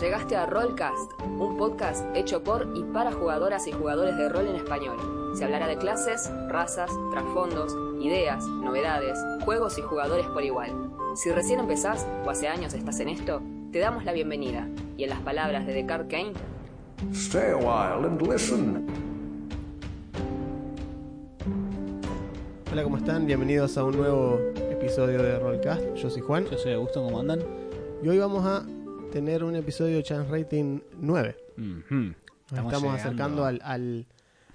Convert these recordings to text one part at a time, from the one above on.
Llegaste a Rollcast, un podcast hecho por y para jugadoras y jugadores de rol en español. Se hablará de clases, razas, trasfondos, ideas, novedades, juegos y jugadores por igual. Si recién empezás o hace años estás en esto, te damos la bienvenida. Y en las palabras de Descartes Kane, Stay a while and listen. Hola, ¿cómo están? Bienvenidos a un nuevo episodio de Rollcast. Yo soy Juan Yo soy Augusto, ¿cómo andan? y hoy vamos a tener un episodio de Chance Rating 9. Ujú. Nos estamos, acercando al, al,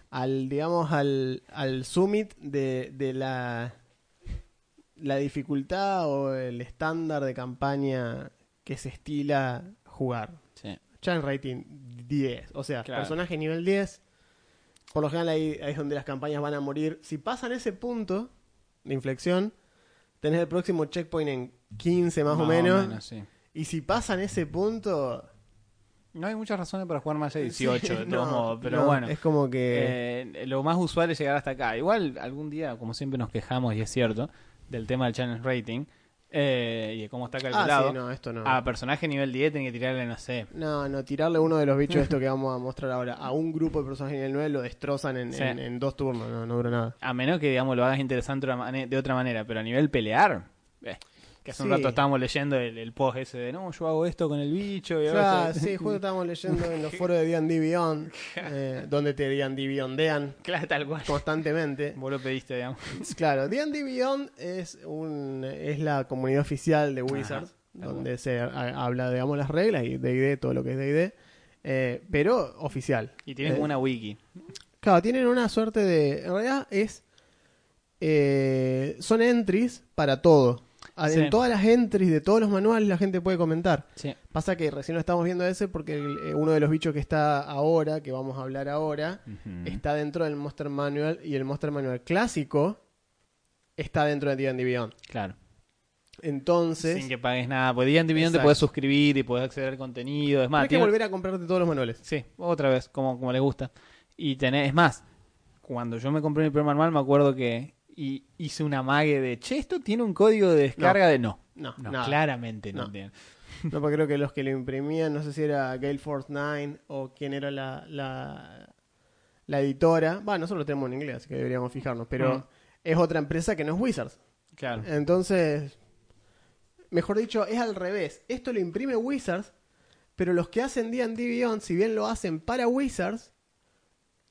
al, digamos, al, al summit de, de la, la dificultad o el estándar de campaña que se estila jugar. Sí. Chance Rating 10. O sea, Claro. personaje nivel 10. Por lo general ahí, ahí es donde las campañas van a morir. Si pasan ese punto de inflexión, tenés el próximo checkpoint en 15 más, o menos. sí. Y si pasan ese punto... No hay muchas razones para jugar más de 18, Sí, de todos no, modos, pero no, bueno. Es como que... Eh, lo más usual es llegar hasta acá. Igual algún día, como siempre nos quejamos, y es cierto, del tema del challenge rating eh, y de cómo está ah, calculado. sí, no, esto no. A personaje nivel 10 tienen que tirarle, no sé. No, no, tirarle uno de los bichos esto que vamos a mostrar ahora a un grupo de personajes nivel 9 lo destrozan en, Sí. en- en dos turnos, no, no dura nada. A menos que, digamos, lo hagas interesante de otra mane- de otra manera, pero a nivel pelear. eh, que hace un rato estábamos leyendo el, el post ese de no, yo hago esto con el bicho. Y Claro, esto". sí, justo estábamos leyendo en los foros de D&D Beyond, eh, donde te D&D Beyondean Claro, tal cual. constantemente. Vos lo pediste, digamos. Claro, D&D Beyond es un es la comunidad oficial de Wizards, Ajá, donde se ha- habla, digamos, las reglas y D&D, todo lo que es D&D, eh, pero oficial. Y tienen Eh, una wiki. Claro, tienen una suerte de... En realidad es... son entries para todo. Ah, En Sí. todas las entries de todos los manuales la gente puede comentar. Sí. Pasa que recién lo estamos viendo ese porque el- eh, uno de los bichos que está ahora, que vamos a hablar ahora, está dentro del Monster Manual y el Monster Manual clásico está dentro de D&D Beyond. Claro. Entonces, Sin que pagues nada. Pues día en Dividend te puedes suscribir y puedes acceder al contenido. Es más, hay que volver a comprarte todos los manuales. Sí, otra vez, como, como les gusta. Y tenés, es más, cuando yo me compré mi primer manual, me acuerdo que y hice una mague de, che, esto tiene un código de descarga de no. No, No, nada. claramente no, No. tiene. No, porque creo que los que lo imprimían, no sé si era Gale Force 9 o quién era la, la, la editora. Bueno, nosotros lo tenemos en inglés, así que deberíamos fijarnos. Pero Mm. es otra empresa que no es Wizards. Claro. Entonces, mejor dicho, es al revés. Esto lo imprime Wizards, pero los que hacen D&D Beyond, si bien lo hacen para Wizards,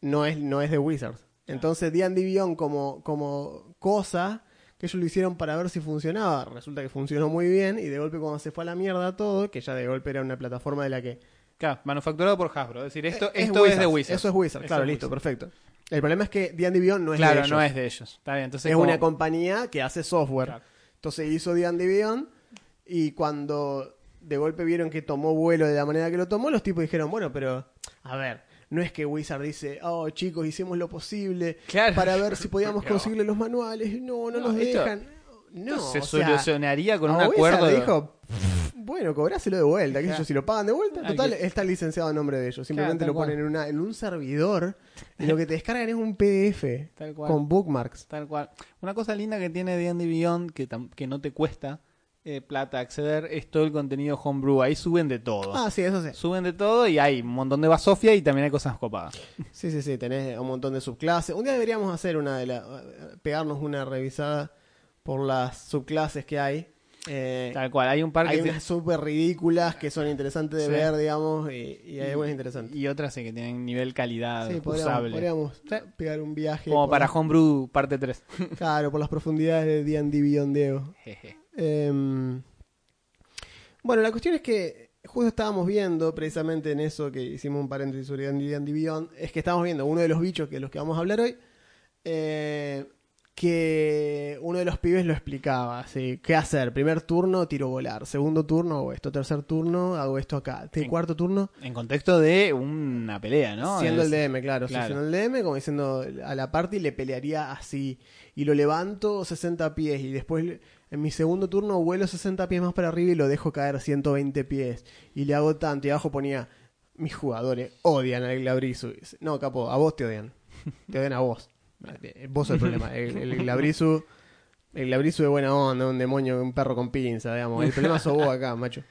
no es, no es de Wizards. Entonces, D&D Beyond como, como cosa que ellos lo hicieron para ver si funcionaba, resulta que funcionó muy bien y de golpe cuando se fue a la mierda todo, que ya de golpe era una plataforma de la que... Claro, manufacturado por Hasbro. Es decir, esto, Eh, esto es, de Wizards. Eso es Wizards, claro, es listo, Wizards. perfecto. El problema es que D&D Beyond no es Claro, de ellos. no es de ellos. Está bien, entonces es como- una compañía que hace software. Claro. Entonces hizo D&D Beyond y cuando de golpe vieron que tomó vuelo de la manera que lo tomó, los tipos dijeron, bueno, pero a ver, no es que Wizard dice, oh chicos, hicimos lo posible Claro. para ver si podíamos conseguirle los manuales, no, no, No, nos esto- dejan. No, se o sea, solucionaría con un Wizard acuerdo. de- dijo, bueno, cobráselo de vuelta, qué sé yo, Claro. si lo pagan de vuelta, Ah, total, que- está licenciado a nombre de ellos. Simplemente lo ponen en, una, en un servidor y lo que te descargan es un PDF Tal cual. con bookmarks. Tal cual. Una cosa linda que tiene D&D Beyond que, tam- que no te cuesta eh, plata acceder es todo el contenido homebrew. Ahí suben de todo. Ah, sí, eso sí. Suben de todo y hay un montón de basofia y también hay cosas copadas. Sí, sí, sí, tenés un montón de subclases. Un día deberíamos hacer una de las. pegarnos una revisada por las subclases que hay. Eh, Tal cual. Hay un par que hay unas súper ridículas que son interesantes de Sí. ver, digamos, y, y hay algunas interesantes. y otras sí que tienen nivel calidad Sí, podríamos, usable. podríamos pegar un viaje. Como para las- Homebrew parte 3. Claro, por las profundidades de D&D Beyond Diego. Em, bueno, la cuestión es que justo estábamos viendo, precisamente en eso que hicimos un paréntesis sobre D&D Beyond, es que estábamos viendo uno de los bichos que de los que vamos a hablar hoy, eh, que uno de los pibes lo explicaba, así, ¿qué hacer? Primer turno, tiro volar, segundo turno hago esto, tercer turno hago esto acá, Sí. cuarto turno, En contexto de una pelea, ¿no? siendo Es- el DM, claro, sí, claro. siendo el DM, como diciendo a la party le pelearía así, y lo levanto 60 pies, y después le- en mi segundo turno vuelo 60 pies más para arriba y lo dejo caer 120 pies, y le hago tanto, y abajo ponía, mis jugadores odian al Glabrizu. No, capo, a vos te odian, te odian a vos, Eh, vos sos el problema, el, el Glabrizu... El Glabrizu de buena onda, un demonio, un perro con pinza, digamos. El problema sos vos acá, macho.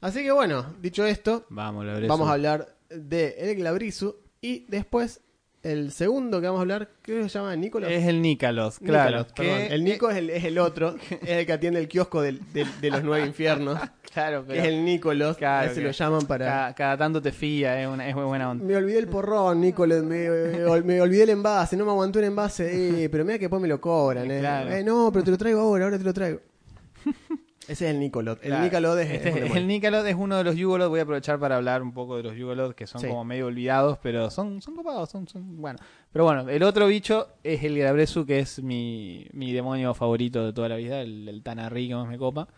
Así que bueno, dicho esto, Vamos, vamos a hablar de El Glabrizu y después el segundo que vamos a hablar, que se llama Nicolás. Es el Nícalos, claro. Que- El Nico es el, es el otro, es el que atiende el kiosco del- del- de los nueve infiernos, Claro, que pero es el Nicolos, Claro, que- lo llaman para... cada, cada tanto te fía, es, una, es muy buena onda. Me olvidé el porrón, Nicolás, me, me- me olvidé el envase, no me aguantó el envase, eh, pero mira que después me lo cobran, eh. Claro. Eh, no, pero te lo traigo ahora, ahora te lo traigo. Ese es el Nicolot. El Claro. Nicolot es, Este es un es- demonio. el Nicolot es uno de los Yugolot. Voy a aprovechar para hablar un poco de los Yugolot que son Sí. como medio olvidados, pero son, son copados, son, son bueno. Pero bueno, el otro bicho es el Grabresu, que es mi, mi demonio favorito de toda la vida, el, el Tanarri que más me copa.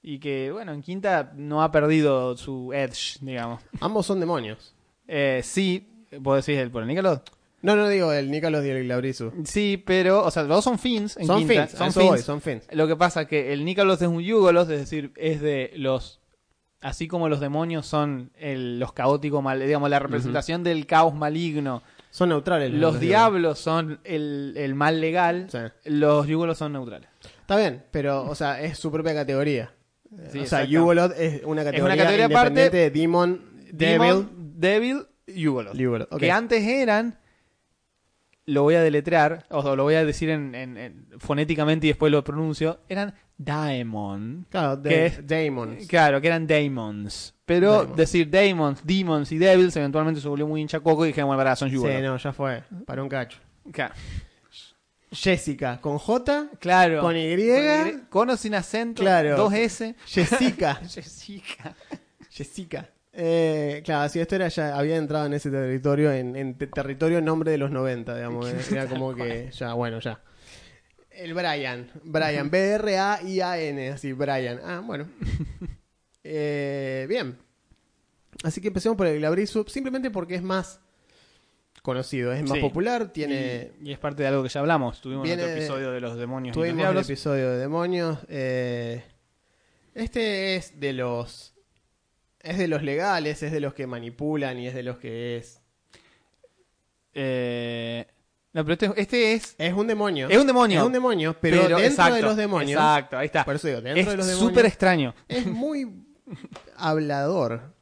Y que, bueno, en quinta no ha perdido su edge, digamos. Ambos son demonios. Eh, sí, vos decís el por el Nicolot. No, no digo el Nicolot y el Glabrizu. Sí, pero, o sea, los dos son fins en Son quinta. fins, son fins. voy, son fins. Lo que pasa que el Nicalos es un Yugolos, es decir, es de los. Así como los demonios son el- los caóticos, mal, digamos, la representación del caos maligno. Son neutrales. Los diablos. diablos son el, el mal legal. Sí. Los Yugolos son neutrales. Está bien, pero, o sea, es su propia categoría. Sí, o sea. Yugolot es una categoría, categoría independiente aparte. de Demon, Devil, Demon, Devil. Yugolot. Ok. Que antes eran. Lo voy a deletrear, o lo voy a decir en, en- en- fonéticamente y después lo pronuncio. Eran Daemon. Claro, de, que es- Demons. Claro, que eran Daemons. Pero Daemons. decir Daemons, Demons y Devils eventualmente se volvió muy hinchacoco y dijeron, bueno, para, son Sí, no, ya fue. Para un cacho. Claro. Jessica, con J. Claro. Con Y. Con, con o sin acento. Claro. Dos S. Jessica. Jessica. Jessica. Eh, claro, si esto era ya había entrado en ese territorio, en, en te- territorio nombre de los 90, digamos. eh, Era como que ya, bueno, ya. El Brian. Brian. B-R-A-I-A-N. Así, Brian. Ah, bueno. Eh, bien. Así que empecemos por el Glabrizu, simplemente porque es más conocido, es más Sí. popular, tiene... Y, y es parte de algo que ya hablamos. Tuvimos Viene otro episodio de los demonios y Tuvimos los el diablos. episodio de demonios. eh, este es de los. Es de los legales, es de los que manipulan y es de los que es. Eh, no, pero este, este es... Es un demonio. Es un demonio. Es un demonio, pero, dentro exacto, de los demonios. Exacto, ahí está. Por eso digo, dentro de los es demonios. súper extraño. Es muy hablador.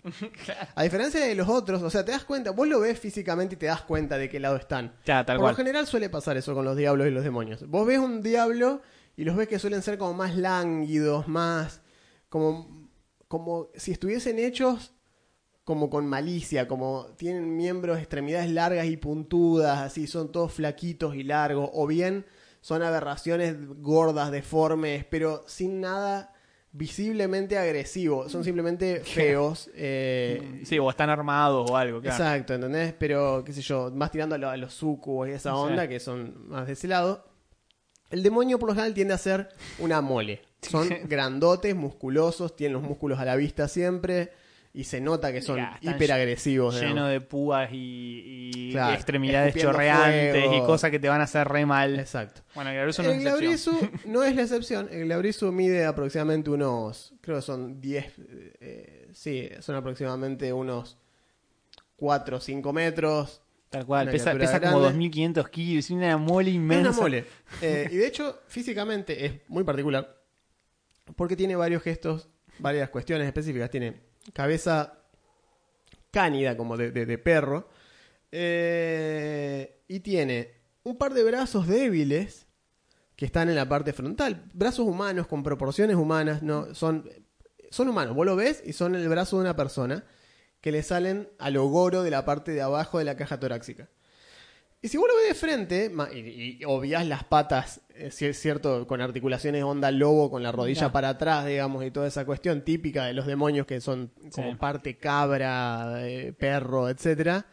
A diferencia de los otros, o sea, te das cuenta, vos lo ves físicamente y te das cuenta de qué lado están. Ya, tal Por cual. lo general suele pasar eso con los diablos y los demonios. Vos ves un diablo y los ves que suelen ser como más lánguidos, más como como si estuviesen hechos como con malicia, como tienen miembros, extremidades largas y puntudas, así son todos flaquitos y largos, o bien son aberraciones gordas, deformes, pero sin nada visiblemente agresivo, son simplemente feos. eh, Sí, o están armados o algo, claro. Exacto, ¿entendés? Pero, qué sé yo, más tirando a, lo- a los sucubos y esa Sí. onda, que son más de ese lado. El demonio, por lo general, tiende a ser una mole. Son grandotes, musculosos, tienen los músculos a la vista siempre, y se nota que son están hiperagresivos. Lleno digamos. de púas y, y Claro, extremidades chorreantes fuego. y cosas que te van a hacer re mal. Exacto. Bueno, el Glabrizu no es El excepción. Glabrizu no es la excepción. El Glabrizu mide aproximadamente unos, creo que son 10, eh, sí, son aproximadamente unos 4 o 5 metros. Tal cual, pesa, pesa como grande. 2.500 kilos, y una mole Es inmensa. una mole. Eh, y de hecho, físicamente es muy particular. Porque tiene varios gestos, varias cuestiones específicas. Tiene cabeza cánida, como de, perro. eh, y tiene un par de brazos débiles que están en la parte frontal. Brazos humanos con proporciones humanas. No, son, son humanos. Vos lo ves y son el brazo de una persona que le salen al ogoro de la parte de abajo de la caja torácica. Y si vos lo ves de frente y, y obviás las patas, eh, si es cierto, con articulaciones onda lobo, con la rodilla Ya. para atrás, digamos, y toda esa cuestión típica de los demonios que son como Sí. parte cabra, eh, perro, etcétera.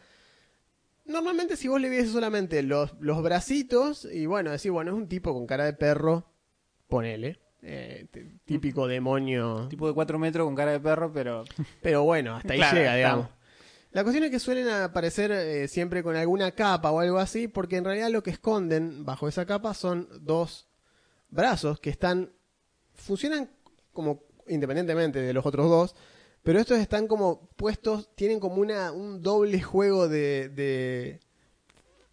Normalmente si vos le vieses solamente los, los bracitos, y bueno, decís, bueno, es un tipo con cara de perro, ponele, eh, típico demonio. Tipo de 4 metros con cara de perro, pero Pero bueno, hasta ahí Claro, llega, digamos. La cuestión es que suelen aparecer eh, siempre con alguna capa o algo así, porque en realidad lo que esconden bajo esa capa son dos brazos que están. funcionan como independientemente de los otros dos, pero estos están como puestos, tienen como una, un doble juego de, de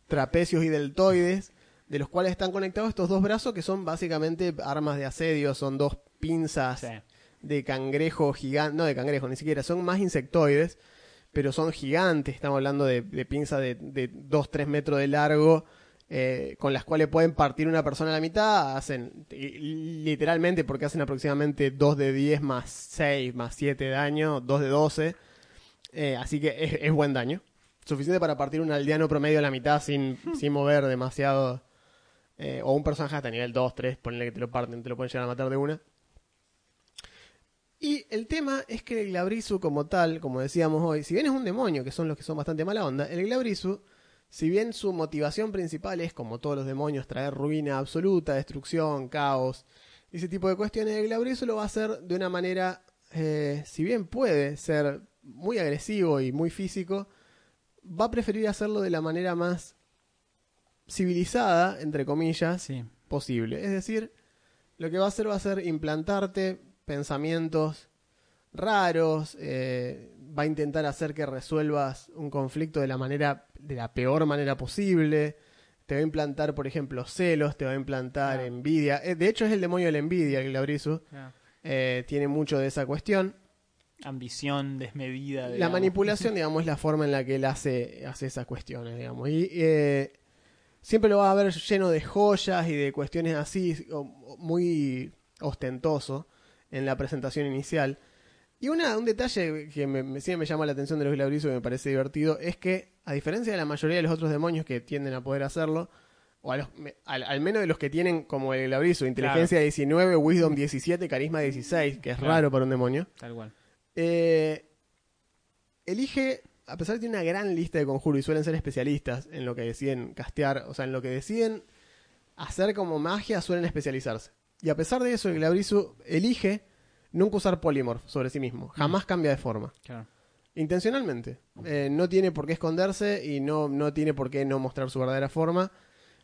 trapecios y deltoides, de los cuales están conectados estos dos brazos que son básicamente armas de asedio, son dos pinzas sí. de cangrejo gigante, no de cangrejo, ni siquiera, son más insectoides, pero son gigantes, estamos hablando de, de pinzas de, de 2-3 metros de largo, eh, con las cuales pueden partir una persona a la mitad, hacen literalmente porque hacen aproximadamente 2 de 10 más 6 más 7 de daño, 2 de 12, eh, así que es, es buen daño. Suficiente para partir un aldeano promedio a la mitad sin, sin mover demasiado. eh, o un personaje hasta nivel 2, 3, ponle que te lo parten, te lo pueden llegar a matar de una. Y el tema es que el Glabrizu como tal, como decíamos hoy, si bien es un demonio, que son los que son bastante mala onda, el Glabrizu, si bien su motivación principal es, como todos los demonios, traer ruina absoluta, destrucción, caos, ese tipo de cuestiones, el Glabrizu lo va a hacer de una manera, eh, si bien puede ser muy agresivo y muy físico, va a preferir hacerlo de la manera más civilizada, entre comillas, Sí. posible. Es decir, lo que va a hacer va a ser implantarte pensamientos raros, eh, va a intentar hacer que resuelvas un conflicto de la manera, de la peor manera posible. Te va a implantar, por ejemplo, celos, te va a implantar envidia. Eh, de hecho, es el demonio de la envidia, el Glabrizu. Claro. Eh, tiene mucho de esa cuestión. Ambición desmedida. La manipulación, digamos, es la forma en la que él hace, hace esas cuestiones, digamos. Y eh, siempre lo va a ver lleno de joyas y de cuestiones así, muy ostentoso en la presentación inicial. Y una, un detalle que me, me- siempre me llama la atención de los glabrizos y me parece divertido es que, a diferencia de la mayoría de los otros demonios que tienden a poder hacerlo, o a los- al, al menos de los que tienen como el glabrizo, inteligencia 19, wisdom 17, carisma 16, que es Claro. raro para un demonio, Tal cual. eh, elige, a pesar de que tiene una gran lista de conjuros y suelen ser especialistas en lo que deciden castear, o sea, en lo que deciden hacer como magia, suelen especializarse. Y a pesar de eso, el Glabrizu elige nunca usar Polymorph sobre sí mismo. Jamás cambia de forma. Claro. Intencionalmente. Eh, no tiene por qué esconderse y no, no tiene por qué no mostrar su verdadera forma.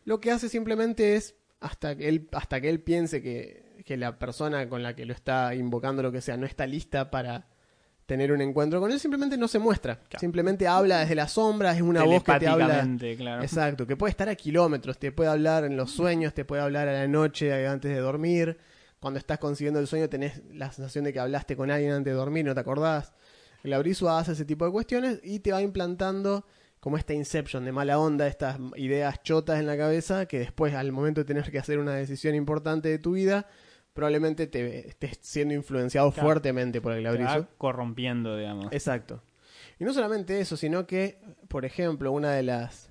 Lo que hace simplemente es, hasta que él, hasta que él piense que, que la persona con la que lo está invocando, lo que sea, no está lista para tener un encuentro con él, simplemente no se muestra. Claro. Simplemente habla desde las sombras, es una voz que te habla. Claro. Exacto, que puede estar a kilómetros, te puede hablar en los sueños, te puede hablar a la noche antes de dormir. Cuando estás consiguiendo el sueño tenés la sensación de que hablaste con alguien antes de dormir, no te acordás. El Abrizu hace ese tipo de cuestiones y te va implantando como esta inception de mala onda, estas ideas chotas en la cabeza que después al momento de tener que hacer una decisión importante de tu vida, probablemente te estés siendo influenciado Claro. fuertemente por el va corrompiendo, digamos. Exacto. Y no solamente eso, sino que, por ejemplo, una de las...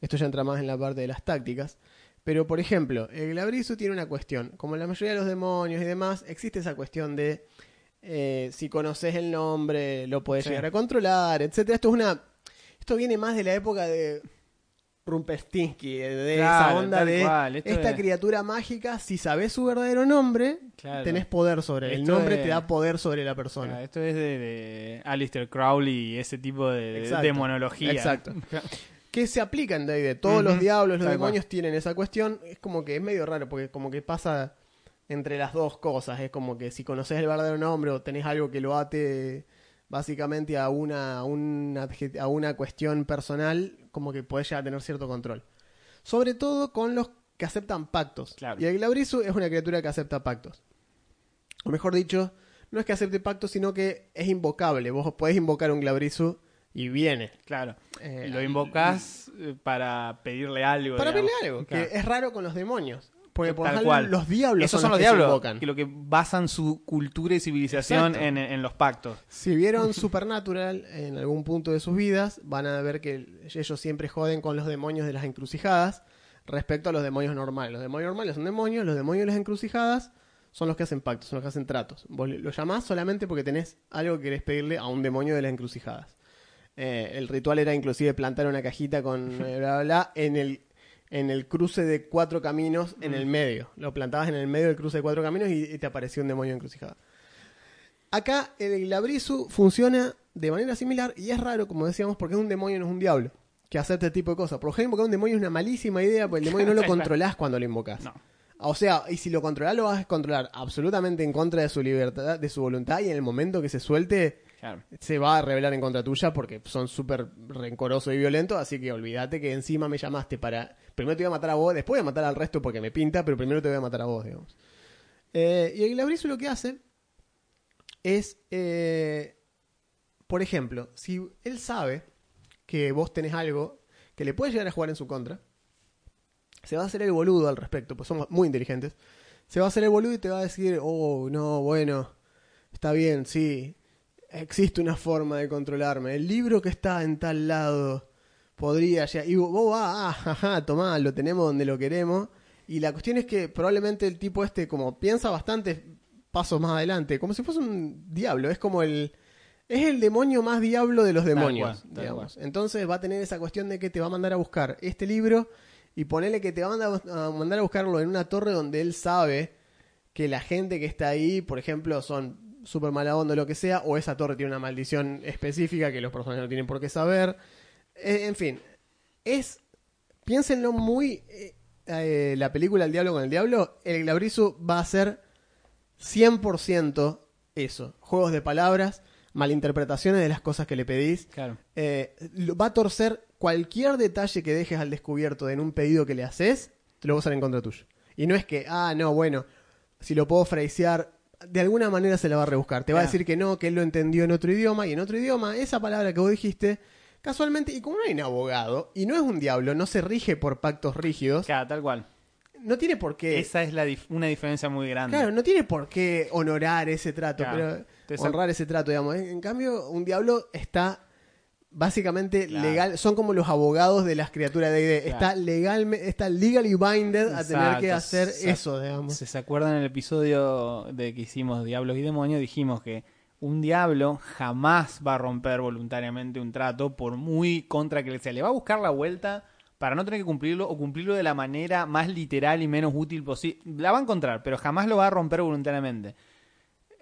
Esto ya entra más en la parte de las tácticas. Pero, por ejemplo, el Glabrizu tiene una cuestión. Como en la mayoría de los demonios y demás, existe esa cuestión de... eh, si conoces el nombre, lo puedes Sí. llegar a controlar, etcétera. Esto es una... Esto viene más de la época de Rumpelstiltskin, de esa onda de cual, esta es- criatura mágica, si sabes su verdadero nombre, Claro. tenés poder sobre él. El nombre de- te da poder sobre la persona. Claro, esto es de, de Alistair Crowley y ese tipo de, Exacto. demonología. Exacto. que se aplica en D&D. Todos los diablos, los demonios tienen esa cuestión. Es como que es medio raro porque como que pasa entre las dos cosas. Es como que si conoces el verdadero nombre o tenés algo que lo ate básicamente a una, a una cuestión personal, como que podés ya tener cierto control. Sobre todo con los que aceptan pactos. Claro. Y el Glabrizu es una criatura que acepta pactos. O mejor dicho, no es que acepte pactos, sino que es invocable. Vos podés invocar un Glabrizu y viene. Claro. Eh, lo invocás eh, para pedirle algo. Para digamos. pelear algo, Claro. que es raro con los demonios. Porque por Tal cual. los diablos Esos son, los que se diablos, invocan. que lo que basan su cultura y civilización en, en los pactos. Si vieron Supernatural en algún punto de sus vidas, van a ver que ellos siempre joden con los demonios de las encrucijadas respecto a los demonios normales. Los demonios normales son demonios, los demonios de las encrucijadas son los que hacen pactos, son los que hacen tratos. Vos lo llamás solamente porque tenés algo que querés pedirle a un demonio de las encrucijadas. Eh, el ritual era inclusive plantar una cajita con eh, bla bla bla en el en el cruce de cuatro caminos en el medio. Lo plantabas en el medio del cruce de cuatro caminos y, y te apareció un demonio encrucijada. Acá el Glabrizu funciona de manera similar y es raro, como decíamos, porque es un demonio, no es un diablo, que hace este tipo de cosas. Por lo general, invocar un demonio es una malísima idea, porque el demonio no lo controlás cuando lo invocas. No. O sea, y si lo controlás, lo vas a controlar absolutamente en contra de su libertad, de su voluntad, y en el momento que se suelte, Claro. se va a rebelar en contra tuya porque son súper rencorosos y violentos, así que olvídate que encima me llamaste para... Primero te voy a matar a vos, después voy a matar al resto porque me pinta, pero primero te voy a matar a vos, digamos. Eh, y el Glabrizu lo que hace es, eh, por ejemplo, si él sabe que vos tenés algo que le puede llegar a jugar en su contra, se va a hacer el boludo al respecto, pues somos muy inteligentes. Se va a hacer el boludo y te va a decir, oh, no, bueno, está bien, sí, existe una forma de controlarme. El libro que está en tal lado podría ya. Y vos vas, ah, jaja, tomá, lo tenemos donde lo queremos. Y la cuestión es que probablemente el tipo este, como piensa bastantes pasos más adelante, como si fuese un diablo, es como el. Es el demonio más diablo de los demonios, cual, digamos. Entonces va a tener esa cuestión de que te va a mandar a buscar este libro y ponerle que te va a mandar a mandar a buscarlo en una torre donde él sabe que la gente que está ahí, por ejemplo, son súper mala onda o lo que sea, o esa torre tiene una maldición específica que los personajes no tienen por qué saber. Eh, en fin, es. Piénsenlo muy. eh, eh, la película El Diablo con el Diablo, el Glabrizu va a ser 100% eso. Juegos de palabras, malinterpretaciones de las cosas que le pedís. Claro. Eh, va a torcer cualquier detalle que dejes al descubierto en un pedido que le haces, te lo va a usar en contra tuyo. Y no es que, ah, no, bueno, si lo puedo phrasear, de alguna manera se la va a rebuscar. Te va a decir que no, que él lo entendió en otro idioma, y en otro idioma, esa palabra que vos dijiste, casualmente, y como no hay un abogado, y no es un diablo, no se rige por pactos rígidos, Claro, tal cual. no tiene por qué. Esa es la dif- una diferencia muy grande. Claro, no tiene por qué honorar ese trato, Claro. pero honrar ese trato, digamos. En cambio, un diablo está básicamente Claro. legal, son como los abogados de las criaturas de. Claro. Está legalmente, está legally binded a tener que hacer Se- eso, digamos. Si se acuerdan en el episodio de que hicimos Diablos y Demonios, dijimos que un diablo jamás va a romper voluntariamente un trato, por muy contra que le sea. Le va a buscar la vuelta para no tener que cumplirlo o cumplirlo de la manera más literal y menos útil posible. La va a encontrar, pero jamás lo va a romper voluntariamente.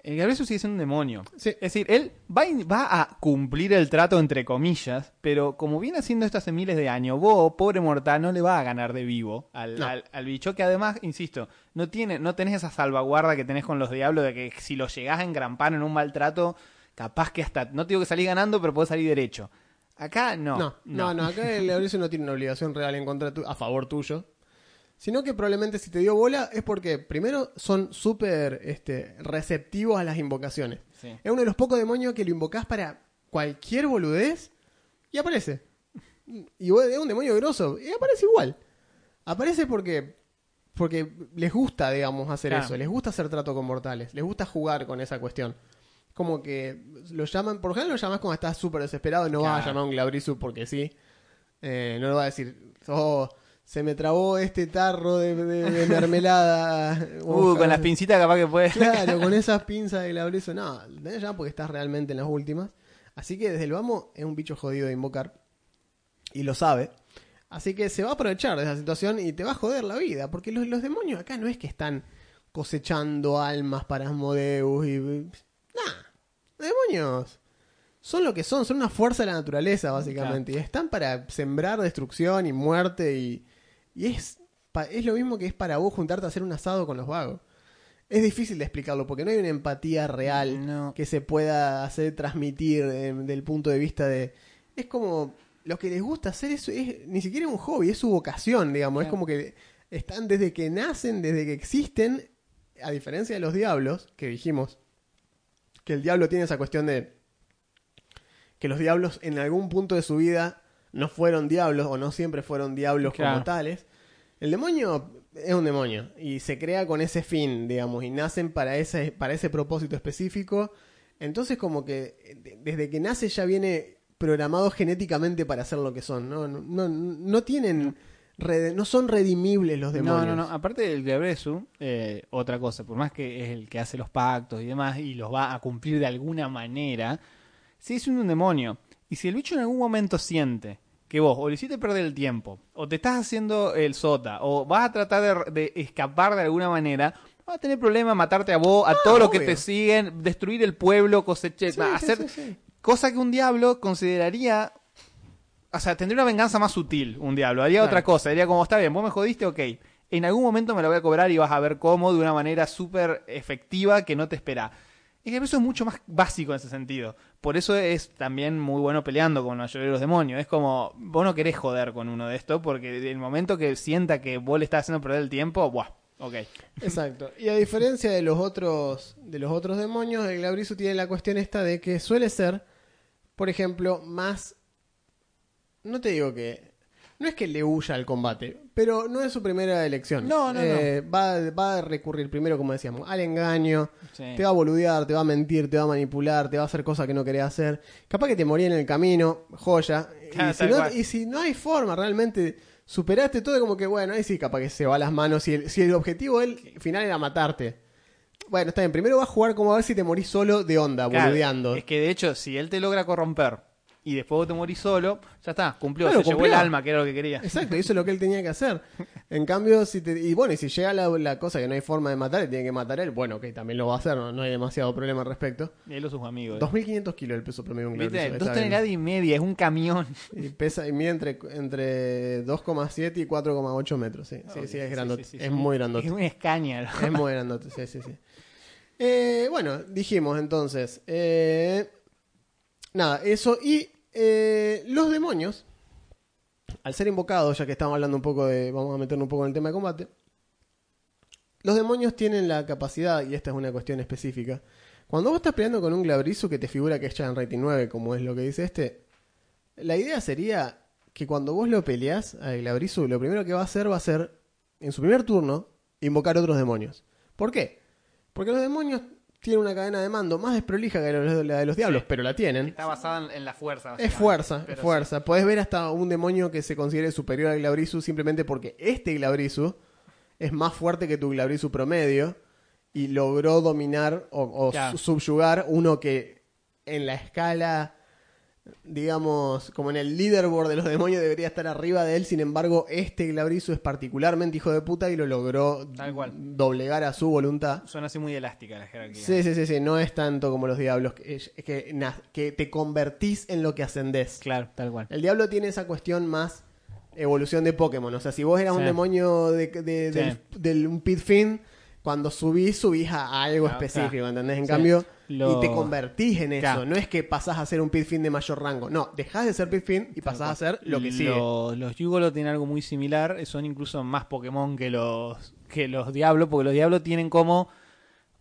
El Gabriel sigue siendo un demonio. Sí. Es decir, él va, a- va a cumplir el trato entre comillas, pero como viene haciendo esto hace miles de años, vos, pobre mortal, no le va a ganar de vivo al, No. al- al bicho, que además, insisto, no tiene, no tenés esa salvaguarda que tenés con los diablos de que si lo llegás a engrampar en un maltrato, capaz que hasta, no te digo que salís ganando, pero podés salir derecho. Acá no. No, no, no, acá el Lauricio no tiene una obligación real en contra tu- a favor tuyo. Sino que probablemente si te dio bola es porque, primero, son súper este, receptivos a las invocaciones. Sí. Es uno de los pocos demonios que lo invocás para cualquier boludez y aparece. Y vos- es un demonio grosso y aparece igual. Aparece porque porque les gusta, digamos, hacer Claro. eso. Les gusta hacer trato con mortales. Les gusta jugar con esa cuestión. Como que lo llaman, por general lo llamas cuando estás súper desesperado. No vas a Claro. llamar a un Glabrizu porque sí. Eh, no lo va a decir, oh, se me trabó este tarro de, de- de mermelada. Uh, con las pincitas capaz que puedes. Claro, con esas pinzas de Glabrizo, no, tenés ya porque estás realmente en las últimas. Así que desde el vamos es un bicho jodido de invocar. Y lo sabe. Así que se va a aprovechar de esa situación y te va a joder la vida. Porque los, los demonios acá no es que están cosechando almas para Asmodeus y. Nah, demonios son lo que son, son una fuerza de la naturaleza, básicamente. Y están para sembrar destrucción y muerte y. Y es, es lo mismo que es para vos juntarte a hacer un asado con los vagos. Es difícil de explicarlo porque no hay una empatía real No. que se pueda hacer transmitir eh, del punto de vista de... Es como... Lo que les gusta hacer eso es ni siquiera un hobby, es su vocación, digamos. Es como que están desde que nacen, desde que existen, a diferencia de los diablos, que dijimos que el diablo tiene esa cuestión de que los diablos en algún punto de su vida no fueron diablos o no siempre fueron diablos como tales. El demonio es un demonio y se crea con ese fin, digamos, y nacen para ese, para ese propósito específico. Entonces como que de- desde que nace ya viene programado genéticamente para ser lo que son. No, no, no, no tienen... no son redimibles los demonios. No, no, no. Aparte del Diabresu, eh, otra cosa, por más que es el que hace los pactos y demás y los va a cumplir de alguna manera, sigue siendo un demonio. Y si el bicho en algún momento siente que vos o le hiciste perder el tiempo, o te estás haciendo el sota, o vas a tratar de, de escapar de alguna manera, va a tener problema matarte a vos, a todos los que te siguen, destruir el pueblo, cosechar, Sí, hacer sí, sí. cosa que un diablo consideraría o sea, tendría una venganza más sutil un diablo. Haría Claro. otra cosa. Diría como, está bien, vos me jodiste, ok. En algún momento me lo voy a cobrar y vas a ver cómo de una manera súper efectiva que no te espera. Es que eso es mucho más básico en ese sentido. Por eso es también muy bueno peleando con la mayoría de los demonios. Es como, vos no querés joder con uno de estos porque el momento que sienta que vos le estás haciendo perder el tiempo, buah, Ok. Exacto. Y a diferencia de los otros de los otros demonios, el Glabrisu tiene la cuestión esta de que suele ser, por ejemplo, más no te digo que no es que le huya al combate, pero no es su primera elección. No, no, Eh, Va, va a recurrir primero, como decíamos, al engaño. Sí. Te va a boludear, te va a mentir, te va a manipular, te va a hacer cosas que no querés hacer. Capaz que te morí en el camino, joya. Claro, y, si tal no, y si no hay forma, realmente superaste todo, como que bueno, ahí sí, capaz que se va a las manos. Si el, si el objetivo el final era matarte. Bueno, está bien. Primero va a jugar como a ver si te morís solo de onda, Claro, boludeando. Es que de hecho, si él te logra corromper y después vos te morís solo, ya está, cumplió, Claro, se llevó cumplió. el alma, que era lo que quería. Exacto, eso es lo que él tenía que hacer. En cambio, si te, y bueno, y si llega la, la cosa que no hay forma de matar, y tiene que matar él, bueno, que también lo va a hacer, no, no hay demasiado problema al respecto. Y él o sus amigos. 2.500 kilos el peso promedio de un ¿Viste? Dos toneladas y media, es un camión. Y pesa y mide entre, entre 2,7 y 4,8 metros. Sí, sí, sí, es grandote. Sí, sí, sí, es muy grandote. Es una escaña. Es muy grandote, sí, sí, sí. Eh, bueno, dijimos entonces. eh, nada, eso. Y eh, los demonios, al ser invocados, ya que estamos hablando un poco de. Vamos a meternos un poco en el tema de combate. Los demonios tienen la capacidad, y esta es una cuestión específica. Cuando vos estás peleando con un glabrizo que te figura que es ya en rating 9, como es lo que dice este, la idea sería que cuando vos lo peleás al glabrizo, lo primero que va a hacer va a ser, en su primer turno, invocar otros demonios. ¿Por qué? Porque los demonios tienen una cadena de mando más desprolija que la de los diablos, pero la tienen. Está basada en, la fuerza. Es fuerza, es fuerza. Podés ver hasta un demonio que se considere superior al Glabrizu simplemente porque este Glabrizu es más fuerte que tu Glabrizu promedio y logró dominar o, o Claro. su- subyugar uno que en la escala, digamos, como en el leaderboard de los demonios debería estar arriba de él. Sin embargo, este Glabrizu es particularmente hijo de puta y lo logró Tal cual. doblegar a su voluntad. Suena así muy elástica la jerarquía. Sí, sí, sí, sí, no es tanto como los diablos, que, es que, que te convertís en lo que ascendés. Claro, tal cual. El diablo tiene esa cuestión más evolución de Pokémon. O sea, si vos eras un demonio de, de- Sí. del, del- un pit fin, cuando subís, subís a algo específico. ¿entendés? En Sí. cambio, Lo- y te convertís en eso. Claro. No es que pasás a ser un pit fin de mayor rango. No, dejás de ser pit fin y pasás a ser lo que sigue. Los, los Yugolo tienen algo muy similar, son incluso más Pokémon que los que los Diablos, porque los Diablos tienen como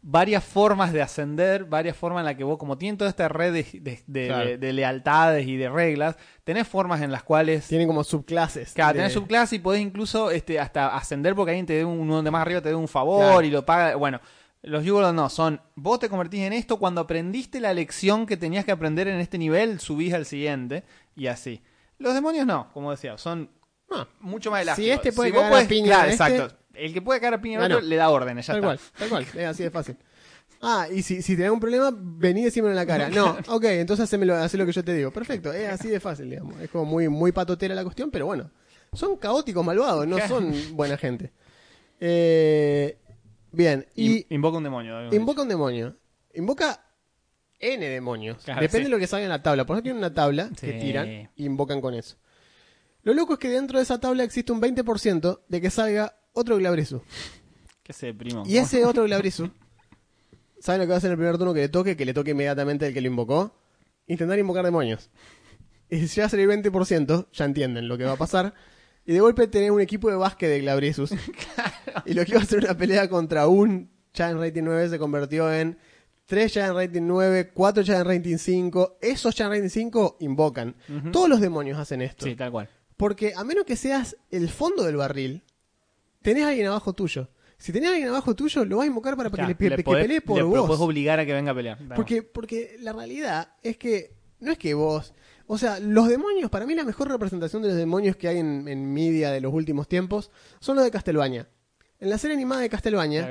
varias formas de ascender, varias formas en las que vos, como tienen toda esta red de, de- de- Claro. de- de lealtades y de reglas, tenés formas en las cuales Tienen como subclases. Claro, de- tenés subclase y podés incluso este, hasta ascender porque alguien te dé un, uno de más arriba te dé un favor y lo paga. Bueno, los Yugolos no, son vos te convertís en esto cuando aprendiste la lección que tenías que aprender en este nivel, subís al siguiente y así. Los demonios no, como decía, son Ah, mucho más Si elásticos. este puede vos cagar a piña claro, este- exacto. El que puede caer a piña otro no. le da órdenes, ya tal está. cual, tal cual. Es así de fácil. Ah, y si, si tenés un problema, vení y decímelo en la cara. No, ok, entonces hacémelo, hacé lo que yo te digo. Perfecto, es así de fácil, digamos. Es como muy, muy patotera la cuestión, pero bueno. Son caóticos malvados, no son buena gente. Eh, bien, y In- Invoca un demonio. invoca un demonio. Invoca N demonios. Claro, Depende sí. de lo que salga en la tabla. Por eso tienen una tabla que tiran y invocan con eso. Lo loco es que dentro de esa tabla existe un 20% de que salga otro Glabrizu. dicho. ¿Qué sé, primo? Y ese otro Glabrizu, ¿saben lo que va a hacer en el primer turno que le toque? Que le toque inmediatamente el que lo invocó. Intentar invocar demonios. Y si va a salir 20%, ya entienden lo que va a pasar. Y de golpe tenés un equipo de básquet de Glabrizus. Y lo que iba a ser una pelea contra un Giant Rating 9 se convirtió en 3 Giant Rating 9, 4 Giant Rating 5. Esos Giant Rating 5 invocan. Todos los demonios hacen esto. Sí, tal cual. Porque a menos que seas el fondo del barril, tenés a alguien abajo tuyo. Si tenés a alguien abajo tuyo, lo vas a invocar para, Ya, que, le, le que pelee por le vos. podés obligar a que venga a pelear. Porque, porque la realidad es que no es que vos. O sea, los demonios, para mí la mejor representación de los demonios que hay en, en media de los últimos tiempos son los de Castlevania. En la serie animada de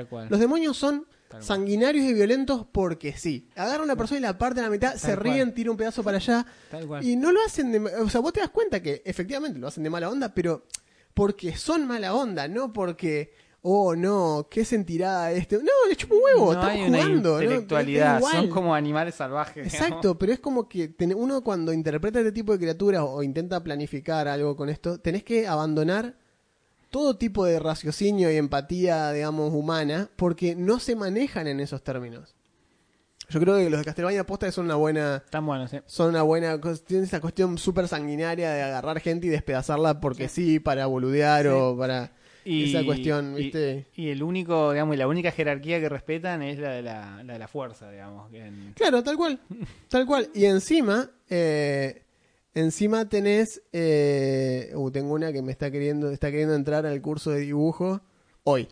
cual. los demonios son sanguinarios y violentos porque sí. Agarran a una persona y la parten a la mitad, se ríen, tiran un pedazo para allá. Tal cual. Y no lo hacen de... O sea, vos te das cuenta que efectivamente lo hacen de mala onda, pero porque son mala onda, no porque... Oh, no, ¿qué sentirá este? No, le chupo huevo, no están una jugando. ¿no? intelectualidad, son como animales salvajes. digamos. Exacto, pero es como que ten- uno cuando interpreta este tipo de criaturas o intenta planificar algo con esto, tenés que abandonar todo tipo de raciocinio y empatía, digamos, humana, porque no se manejan en esos términos. Yo creo que los de Castlevania aposta que son una buena Están buenos, sí. son una buena tienen esa cuestión súper sanguinaria de agarrar gente y despedazarla porque sí, para boludear Sí. o para esa cuestión, y- ¿viste? Y, el único, digamos, y la única jerarquía que respetan es la de la, la, de la fuerza, digamos. en- Claro, tal cual. Tal cual. Y encima, eh, encima tenés. Eh, uh, tengo una que me está queriendo, está queriendo entrar al curso de dibujo hoy.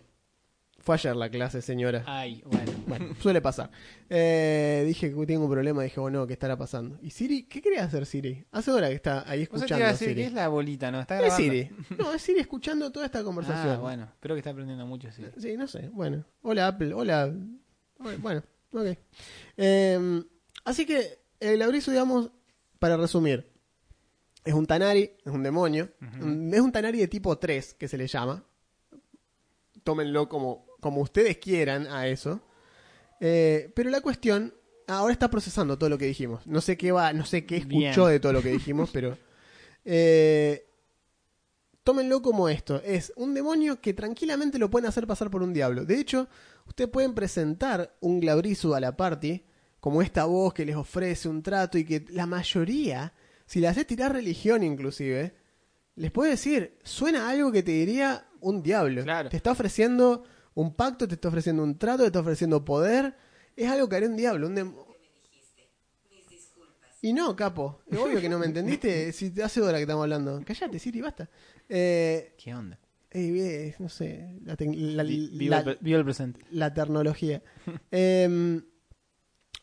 Fue ayer la clase, señora. Ay, bueno. Bueno, suele pasar. Eh, dije que tengo un problema, dije, bueno, ¿qué estará pasando? ¿Y Siri? ¿Qué quería hacer Siri? Hace hora que está ahí te escuchando iba a a decir, Siri. ¿qué es la bolita? ¿No? Está Es grabando. Siri. No, es Siri escuchando toda esta conversación. Ah, bueno. Espero que está aprendiendo mucho, sí. Sí, no sé. Bueno. Hola, Apple. Hola. Bueno, ok. Eh, así que el Labrizo, digamos, para resumir, es un Tanari, es un demonio. Es un Tanari de tipo 3, que se le llama. Tómenlo como, como ustedes quieran a eso. Eh, pero la cuestión, ahora está procesando todo lo que dijimos. No sé qué va, no sé qué escuchó Bien. de todo lo que dijimos, pero. eh, tómenlo como esto. Es un demonio que tranquilamente lo pueden hacer pasar por un diablo. De hecho, ustedes pueden presentar un Glabrizu a la party como esta voz que les ofrece un trato y que la mayoría, si le haces tirar religión inclusive, les puede decir, suena algo que te diría un diablo. Claro. Te está ofreciendo un pacto, te está ofreciendo un trato, te está ofreciendo poder. Es algo que haría un diablo. Un dem- y no, capo. Es obvio que no me entendiste. Si te hace hora que estamos hablando. Cállate, Siri, basta. Eh, ¿Qué onda? eh, no sé. La, la- la- el, pre- vivo el presente. la tecnología. Em,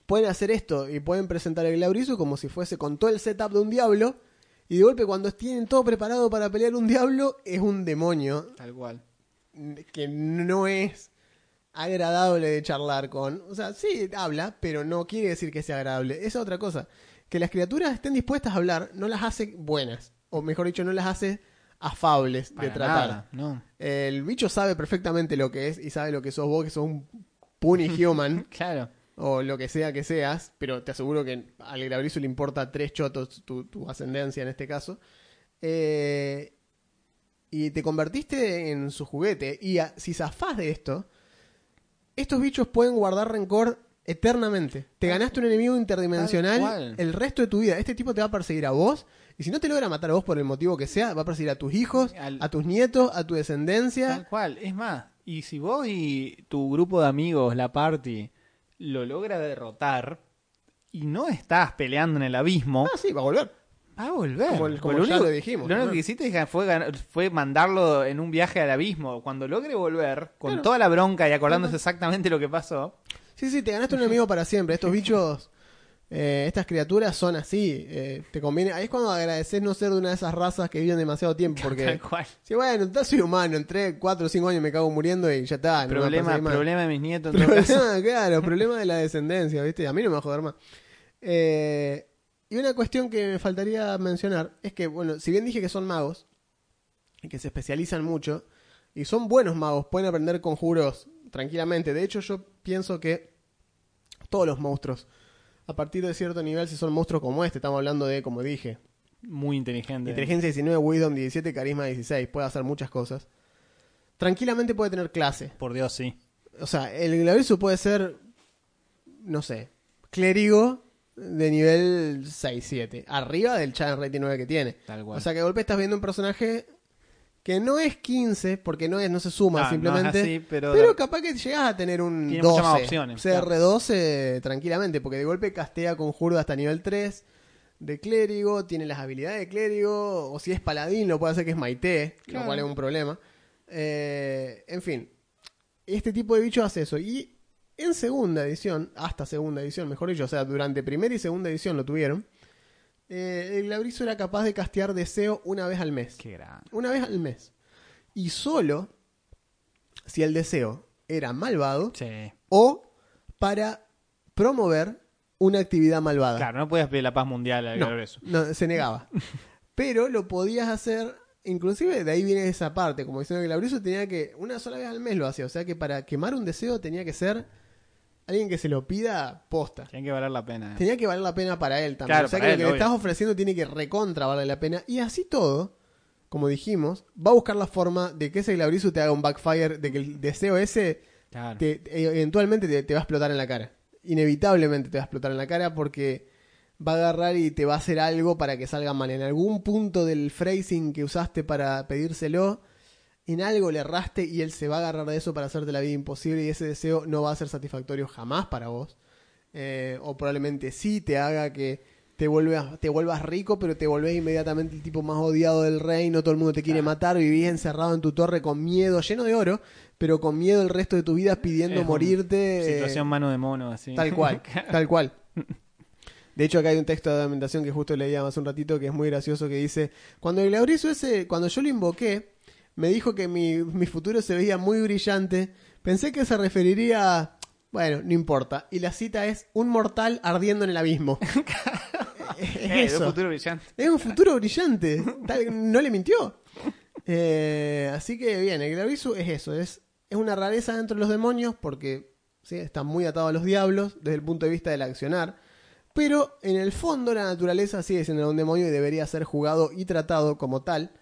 pueden hacer esto y pueden presentar el Glabrizo como si fuese con todo el setup de un diablo. Y de golpe, cuando tienen todo preparado para pelear un diablo, es un demonio Tal cual. Que no es agradable de charlar con. O sea, sí habla, pero no quiere decir que sea agradable. Esa es otra cosa. Que las criaturas estén dispuestas a hablar no las hace buenas. O mejor dicho, no las hace afables de tratar. nada, no. El bicho sabe perfectamente lo que es y sabe lo que sos vos, que sos un puny human Claro. o lo que sea que seas, pero te aseguro que al Grabrizo le importa tres chotos tu, tu ascendencia en este caso. Eh, y te convertiste en su juguete. Y a- si zafás de esto, estos bichos pueden guardar rencor eternamente. Te ganaste un enemigo interdimensional el resto de tu vida. Este tipo te va a perseguir a vos. Y si no te logra matar a vos por el motivo que sea, va a perseguir a tus hijos, Al- a tus nietos, a tu descendencia. Tal cual. Es más, y si vos y tu grupo de amigos, la party, lo logra derrotar y no estás peleando en el abismo, Ah, sí, va a volver. A volver. Como el- como Lo ya único- lo dijimos, Lo único ¿no? que hiciste fue, fue mandarlo en un viaje al abismo. Cuando logre volver, con Claro. toda la bronca y acordándose exactamente lo que pasó, Sí, sí, te ganaste un enemigo para siempre. Estos bichos, eh, estas criaturas son así. eh, te conviene. Ahí es cuando agradeces no ser de una de esas razas que viven demasiado tiempo. Porque, tal cual. sí, bueno, soy humano. Entré 4 o 5 años me cago muriendo y ya está. no Problema, problema de mis nietos. En todo caso. Problema, claro, problema de la descendencia, ¿viste? A mí no me va a joder más. Eh, y una cuestión que me faltaría mencionar es que, bueno, si bien dije que son magos y que se especializan mucho, y son buenos magos, pueden aprender conjuros tranquilamente. De hecho, yo pienso que todos los monstruos, a partir de cierto nivel, si son monstruos como este, estamos hablando de, como dije, Muy inteligente. inteligencia 19, wisdom 17, carisma 16, puede hacer muchas cosas. Tranquilamente puede tener clase. Por Dios, sí. O sea, el Glabrizo puede ser, no sé, clérigo de nivel 6-7, arriba del challenge rating 9 que tiene. Tal cual. O sea, que de golpe estás viendo un personaje que no es 15, porque no, es, no se suma No, simplemente. así, pero- pero capaz que llegas a tener un Tiene 12, muchas más opciones, CR12 tranquilamente, porque de golpe castea conjuro hasta nivel 3 de clérigo, tiene las habilidades de clérigo, o si es paladín lo puede hacer que es maité, Claro. lo cual es un problema. Eh, en fin, este tipo de bicho hace eso. Y en segunda edición, hasta segunda edición, mejor dicho, o sea, durante primera y segunda edición lo tuvieron, eh, el Glabrizo era capaz de castear deseo una vez al mes. Qué grande. Una vez al mes. Y solo si el deseo era malvado Sí. o para promover una actividad malvada. Claro, no puedes pedir la paz mundial al No, Glabrizo. no, se negaba. Pero lo podías hacer, inclusive de ahí viene esa parte, como diciendo que el tenía que, una sola vez al mes lo hacía, o sea que para quemar un deseo tenía que ser alguien que se lo pida posta. Tiene que valer la pena. Tenía que valer la pena para él también. Claro, o sea que para lo que él, le estás ofreciendo tiene que recontra valer la pena. Y así todo, como dijimos, va a buscar la forma de que ese Glabrizo te haga un backfire, de que el deseo ese Claro. te- te- eventualmente te, te va a explotar en la cara. Inevitablemente te va a explotar en la cara porque va a agarrar y te va a hacer algo para que salga mal. En algún punto del phrasing que usaste para pedírselo, en algo le erraste y él se va a agarrar de eso para hacerte la vida imposible y ese deseo no va a ser satisfactorio jamás para vos. Eh, o probablemente sí te haga que te vuelvas, te vuelvas rico, pero te volvés inmediatamente el tipo más odiado del reino, todo el mundo te quiere matar, vivís encerrado en tu torre con miedo, lleno de oro, pero con miedo el resto de tu vida pidiendo Es morirte. eh, Situación mano de mono, así. Tal cual, tal cual. De hecho, acá hay un texto de adamentación que justo leía hace un ratito que es muy gracioso que dice, cuando el ese, cuando yo lo invoqué, me dijo que mi, mi futuro se veía muy brillante, pensé que se referiría a, bueno, no importa, y la cita es un mortal ardiendo en el abismo. es Eh, un futuro brillante. Es un futuro brillante. Tal- no le mintió. Eh, así que bien, el Glavisu es eso. Es, es una rareza dentro de los demonios porque ¿sí? está muy atado a los diablos desde el punto de vista del accionar. Pero en el fondo la naturaleza sigue siendo un demonio y debería ser jugado y tratado como tal.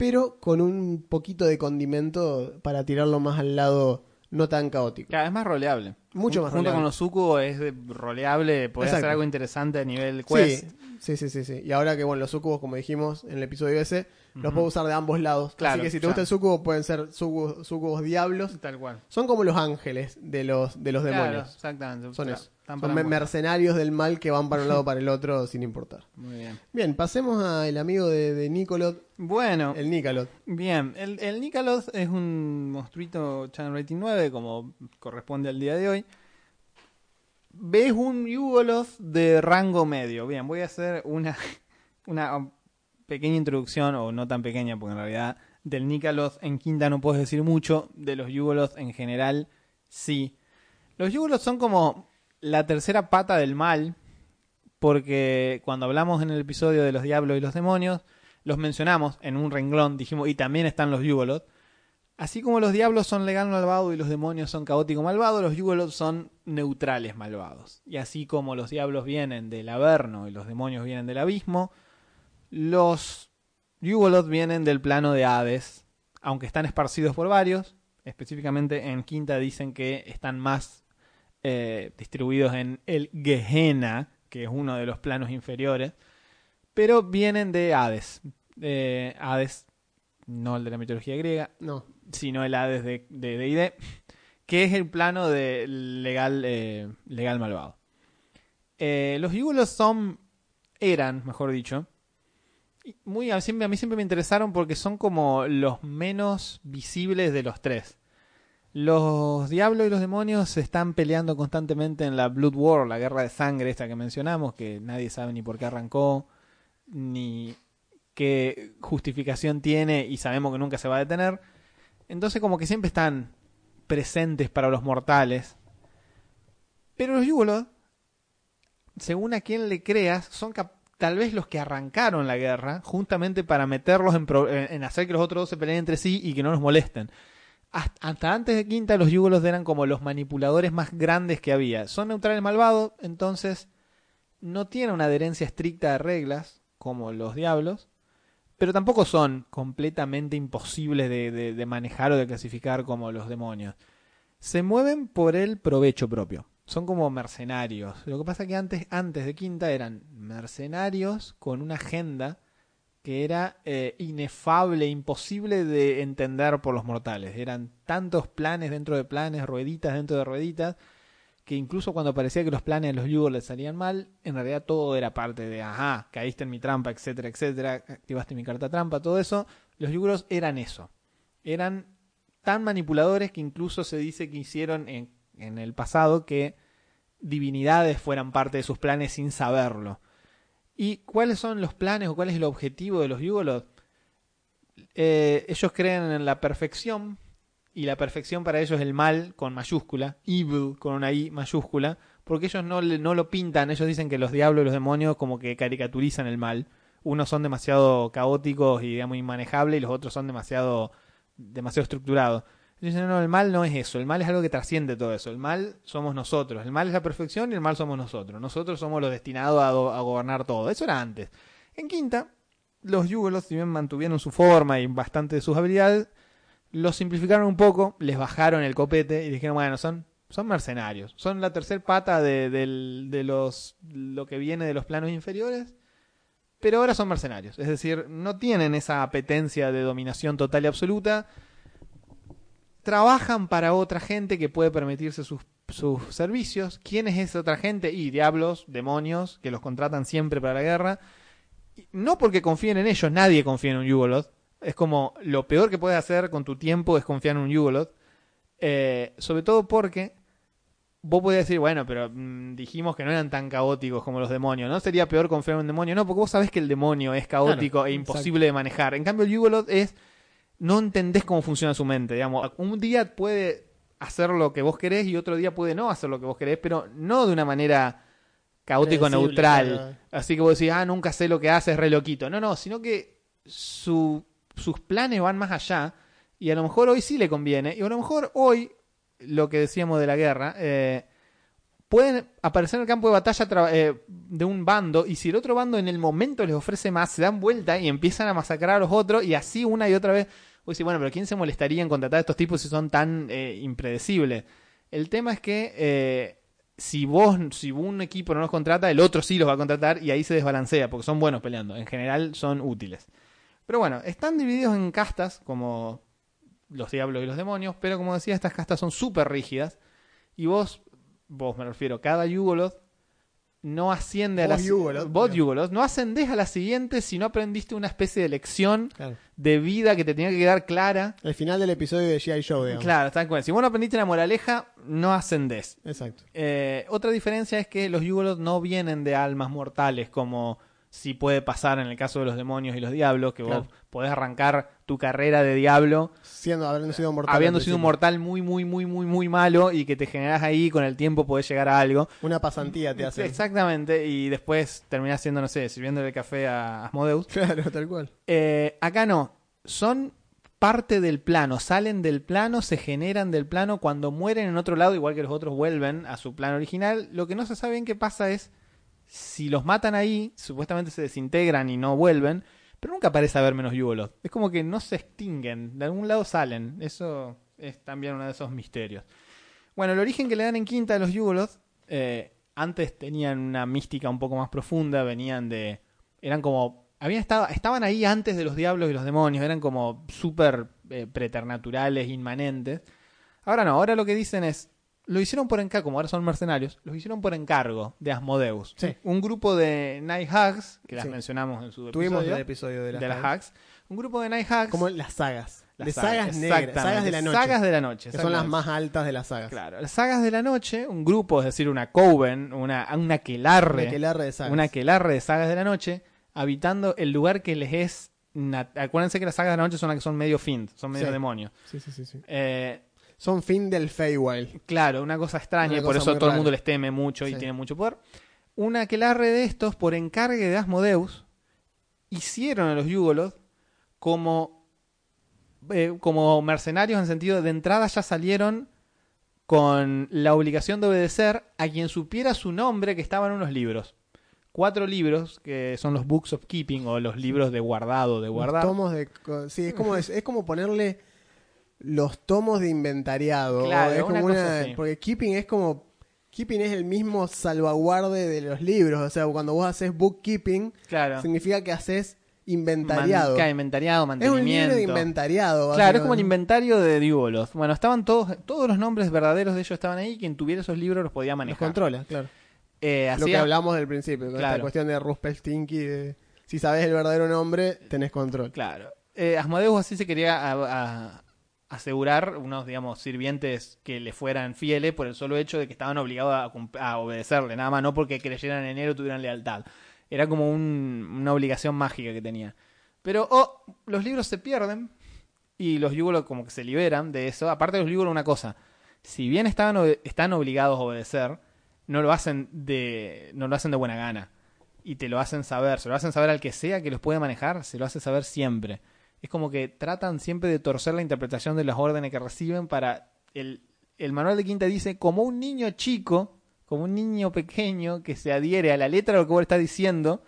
Pero con un poquito de condimento para tirarlo más al lado no tan caótico. Claro, es más roleable. Mucho más Junto roleable. con los sucubos es roleable, podés Exacto. hacer algo interesante a nivel quest. Sí, sí, sí, sí. Y ahora que, bueno, los sucubos, como dijimos en el episodio ese, los puedo usar de ambos lados. Claro, Así que si te ya. gusta el sucubo, pueden ser sucubos, sucubos diablos. Tal cual. Son como los ángeles de los, de los Claro, demonios. exactamente. Son Claro, eso. Están Son me- mercenarios del mal que van para un lado o para el otro sin importar. Muy bien. Bien, pasemos al amigo de, de Nicolot, Bueno, el Nicolot. bien. El, el es un monstruito Channel Rating 9, como corresponde al día de hoy. Ves un Yugoloth de rango medio. Bien, voy a hacer una, una pequeña introducción, o no tan pequeña, porque en realidad del Nikaloth en quinta no puedes decir mucho. De los Yugoloth en general, sí. Los Yugoloth son como la tercera pata del mal, porque cuando hablamos en el episodio de los diablos y los demonios, los mencionamos en un renglón, dijimos, y también están los Yugoloth. Así como los diablos son legal malvado y los demonios son caótico malvado, los Yugoloth son neutrales malvados. Y así como los diablos vienen del Averno y los demonios vienen del abismo, los Yugoloth vienen del plano de Hades, aunque están esparcidos por varios. Específicamente en Quinta dicen que están más eh, distribuidos en el Gehenna, que es uno de los planos inferiores, pero vienen de Hades. Eh, Hades, no el de la mitología griega, No. sino el Hades de de D&D, que es el plano de legal, eh, legal malvado. Eh, los Yugolos son, eran, mejor dicho, muy, a mí siempre me interesaron porque son como los menos visibles de los tres. Los diablos y los demonios se están peleando constantemente en la Blood War, la guerra de sangre esta que mencionamos, que nadie sabe ni por qué arrancó, ni qué justificación tiene y sabemos que nunca se va a detener. Entonces como que siempre están presentes para los mortales. Pero los Yugoloth, según a quien le creas, son tal vez los que arrancaron la guerra, justamente para meterlos en en hacer que los otros dos se peleen entre sí y que no nos molesten. Hasta, antes de Quinta, los Yugoloth eran como los manipuladores más grandes que había. Son neutrales malvados, entonces no tienen una adherencia estricta de reglas, como los diablos, pero tampoco son completamente imposibles de, manejar o de clasificar como los demonios. Se mueven por el provecho propio. Son como mercenarios. Lo que pasa que antes, antes de Quinta eran mercenarios con una agenda que era eh, inefable, imposible de entender por los mortales. Eran tantos planes dentro de planes, rueditas dentro de rueditas, que incluso cuando parecía que los planes de los Yugos les salían mal, en realidad todo era parte de, ajá, caíste en mi trampa, etcétera, etcétera, activaste mi carta trampa, todo eso. Los Yugos eran eso. Eran tan manipuladores que incluso se dice que hicieron en el pasado que divinidades fueran parte de sus planes sin saberlo. ¿Y cuáles son los planes o cuál es el objetivo de los Yugoloth? Eh, ellos creen en la perfección y la perfección para ellos es el mal con mayúscula, evil con una i mayúscula, porque ellos no, no lo pintan, ellos dicen que los diablos y los demonios como que caricaturizan el mal. Unos son demasiado caóticos y digamos inmanejables y los otros son demasiado demasiado estructurados. Dicen, no, el mal no es eso, el mal es algo que trasciende todo eso, el mal somos nosotros, el mal es la perfección y el mal somos nosotros, nosotros somos los destinados a, gobernar todo, eso era antes. En quinta, los Yugolos, si bien mantuvieron su forma y bastante de sus habilidades, los simplificaron un poco, les bajaron el copete y dijeron, bueno, son, son mercenarios, son la tercer pata de, del- de los, lo que viene de los planos inferiores, pero ahora son mercenarios, es decir, no tienen esa apetencia de dominación total y absoluta, trabajan para otra gente que puede permitirse sus, sus servicios. ¿Quién es esa otra gente? Y diablos, demonios, que los contratan siempre para la guerra. No porque confíen en ellos, nadie confía en un Yugoloth. Es como lo peor que puedes hacer con tu tiempo es confiar en un Yugoloth. Eh, sobre todo porque vos podés decir, bueno, pero mm, dijimos que no eran tan caóticos como los demonios. ¿No sería peor confiar en un demonio? No, porque vos sabés que el demonio es caótico Claro, e imposible de manejar. En cambio, el Yugoloth es. No entendés cómo funciona su mente. Digamos, un día puede hacer lo que vos querés y otro día puede no hacer lo que vos querés, pero no de una manera caótico neutral. claro. Así que vos decís, ah, nunca sé lo que hace, es re loquito. No, no, sino que su- sus planes van más allá y a lo mejor hoy sí le conviene. Y a lo mejor hoy, lo que decíamos de la guerra, eh, pueden aparecer en el campo de batalla eh, de un bando y si el otro bando en el momento les ofrece más, se dan vuelta y empiezan a masacrar a los otros y así una y otra vez. Vos decís, bueno, pero ¿quién se molestaría en contratar a estos tipos si son tan eh, impredecibles? El tema es que eh, si vos, si un equipo no los contrata, el otro sí los va a contratar y ahí se desbalancea porque son buenos peleando. En general son útiles. Pero bueno, están divididos en castas como los diablos y los demonios, pero como decía, estas castas son súper rígidas y vos, vos me refiero, cada Yugoloth no asciende a la Vos Yugoloth, vos. Yugoloth, no ascendés a la siguiente si no aprendiste una especie de lección Claro. de vida que te tenía que quedar clara. El final del episodio de G.I. Joe, digamos. Claro, tal cual. Si vos no aprendiste la moraleja, no ascendés. Exacto. Eh, otra diferencia es que los Yugoloth no vienen de almas mortales como si puede pasar en el caso de los demonios y los diablos, que Claro. vos podés arrancar tu carrera de diablo Siendo, habiendo sido mortal. habiendo sido un mortal muy, muy, muy, muy, muy malo y que te generás ahí con el tiempo podés llegar a algo. Una pasantía te hace. Exactamente, y después terminás siendo, no sé, sirviéndole café a Asmodeus. Claro, tal cual. Eh, acá no, son parte del plano, salen del plano, se generan del plano, cuando mueren en otro lado, igual que los otros vuelven a su plano original, lo que no se sabe bien qué pasa es, si los matan ahí, supuestamente se desintegran y no vuelven, pero nunca parece haber menos Yugoloth. Es como que no se extinguen, de algún lado salen, eso es también uno de esos misterios. Bueno, el origen que le dan en quinta a los Yugoloth, eh, antes tenían una mística un poco más profunda, venían de... eran como... Habían estaban ahí antes de los diablos y los demonios, eran como súper eh, preternaturales, inmanentes. Ahora no, ahora lo que dicen es, lo hicieron por encargo, como ahora son mercenarios, los hicieron por encargo de Asmodeus. Sí. Un grupo de Night Hags, que las Sí. mencionamos en su Tuvimos episodio, el episodio de las, de las sagas. Hags. Un grupo de Night Hags. Como las sagas. las de sagas, negras. exactamente, Sagas de la noche. Sagas de la noche. que son las más altas de las sagas. Claro, las sagas de la noche, un grupo, es decir, una coven, una, una aquelarre, Una aquelarre de sagas. una aquelarre de sagas de la noche, habitando el lugar que les es... Acuérdense que las sagas de la noche son las que son medio fiend, son medio Sí. demonios. Sí, sí, sí, sí. Eh, Son fin del Feywild. claro, una cosa extraña, Una y por cosa eso todo el mundo les teme mucho y tiene mucho poder. Una aquelarre de estos, por encargue de Asmodeus, hicieron a los Yugoloth como, eh, como mercenarios en sentido de entrada ya salieron con la obligación de obedecer a quien supiera su nombre que estaba en unos libros. Cuatro libros que son los Books of Keeping o los libros de guardado, de Los guardar. tomos de. Sí, es como, es, es como ponerle los tomos de inventariado. Claro, es como una. Porque keeping es como. Keeping es el mismo salvaguarde de los libros. O sea, cuando vos haces bookkeeping, Claro. significa que haces inventariado. Man- inventariado, es un mantenimiento. libro de inventariado. Claro, es como el inventario de Diubolos. Bueno, estaban todos, todos los nombres verdaderos de ellos estaban ahí. Quien tuviera esos libros los podía Los manejar. controla, claro. Eh, Lo que hablamos del principio, con esta cuestión de Rumpelstiltskin, de si sabes el verdadero nombre, tenés control. Claro. Eh, Asmodeus así se quería a- a- asegurar unos, digamos, sirvientes que le fueran fieles por el solo hecho de que estaban obligados a, obedecerle, nada más, no porque creyeran en él o tuvieran lealtad. Era como un- una obligación mágica que tenía. Pero, oh, los libros se pierden y los Yugolos como que se liberan de eso. Aparte los Yugolos, una cosa. Si bien están obligados a obedecer, no lo hacen de, no lo hacen de buena gana. Y te lo hacen saber, se lo hacen saber al que sea que los puede manejar, se lo hace saber siempre. Es como que tratan siempre de torcer la interpretación de las órdenes que reciben para... El, el manual de Quinta dice, como un niño chico, como un niño pequeño que se adhiere a la letra de lo que vos le estás diciendo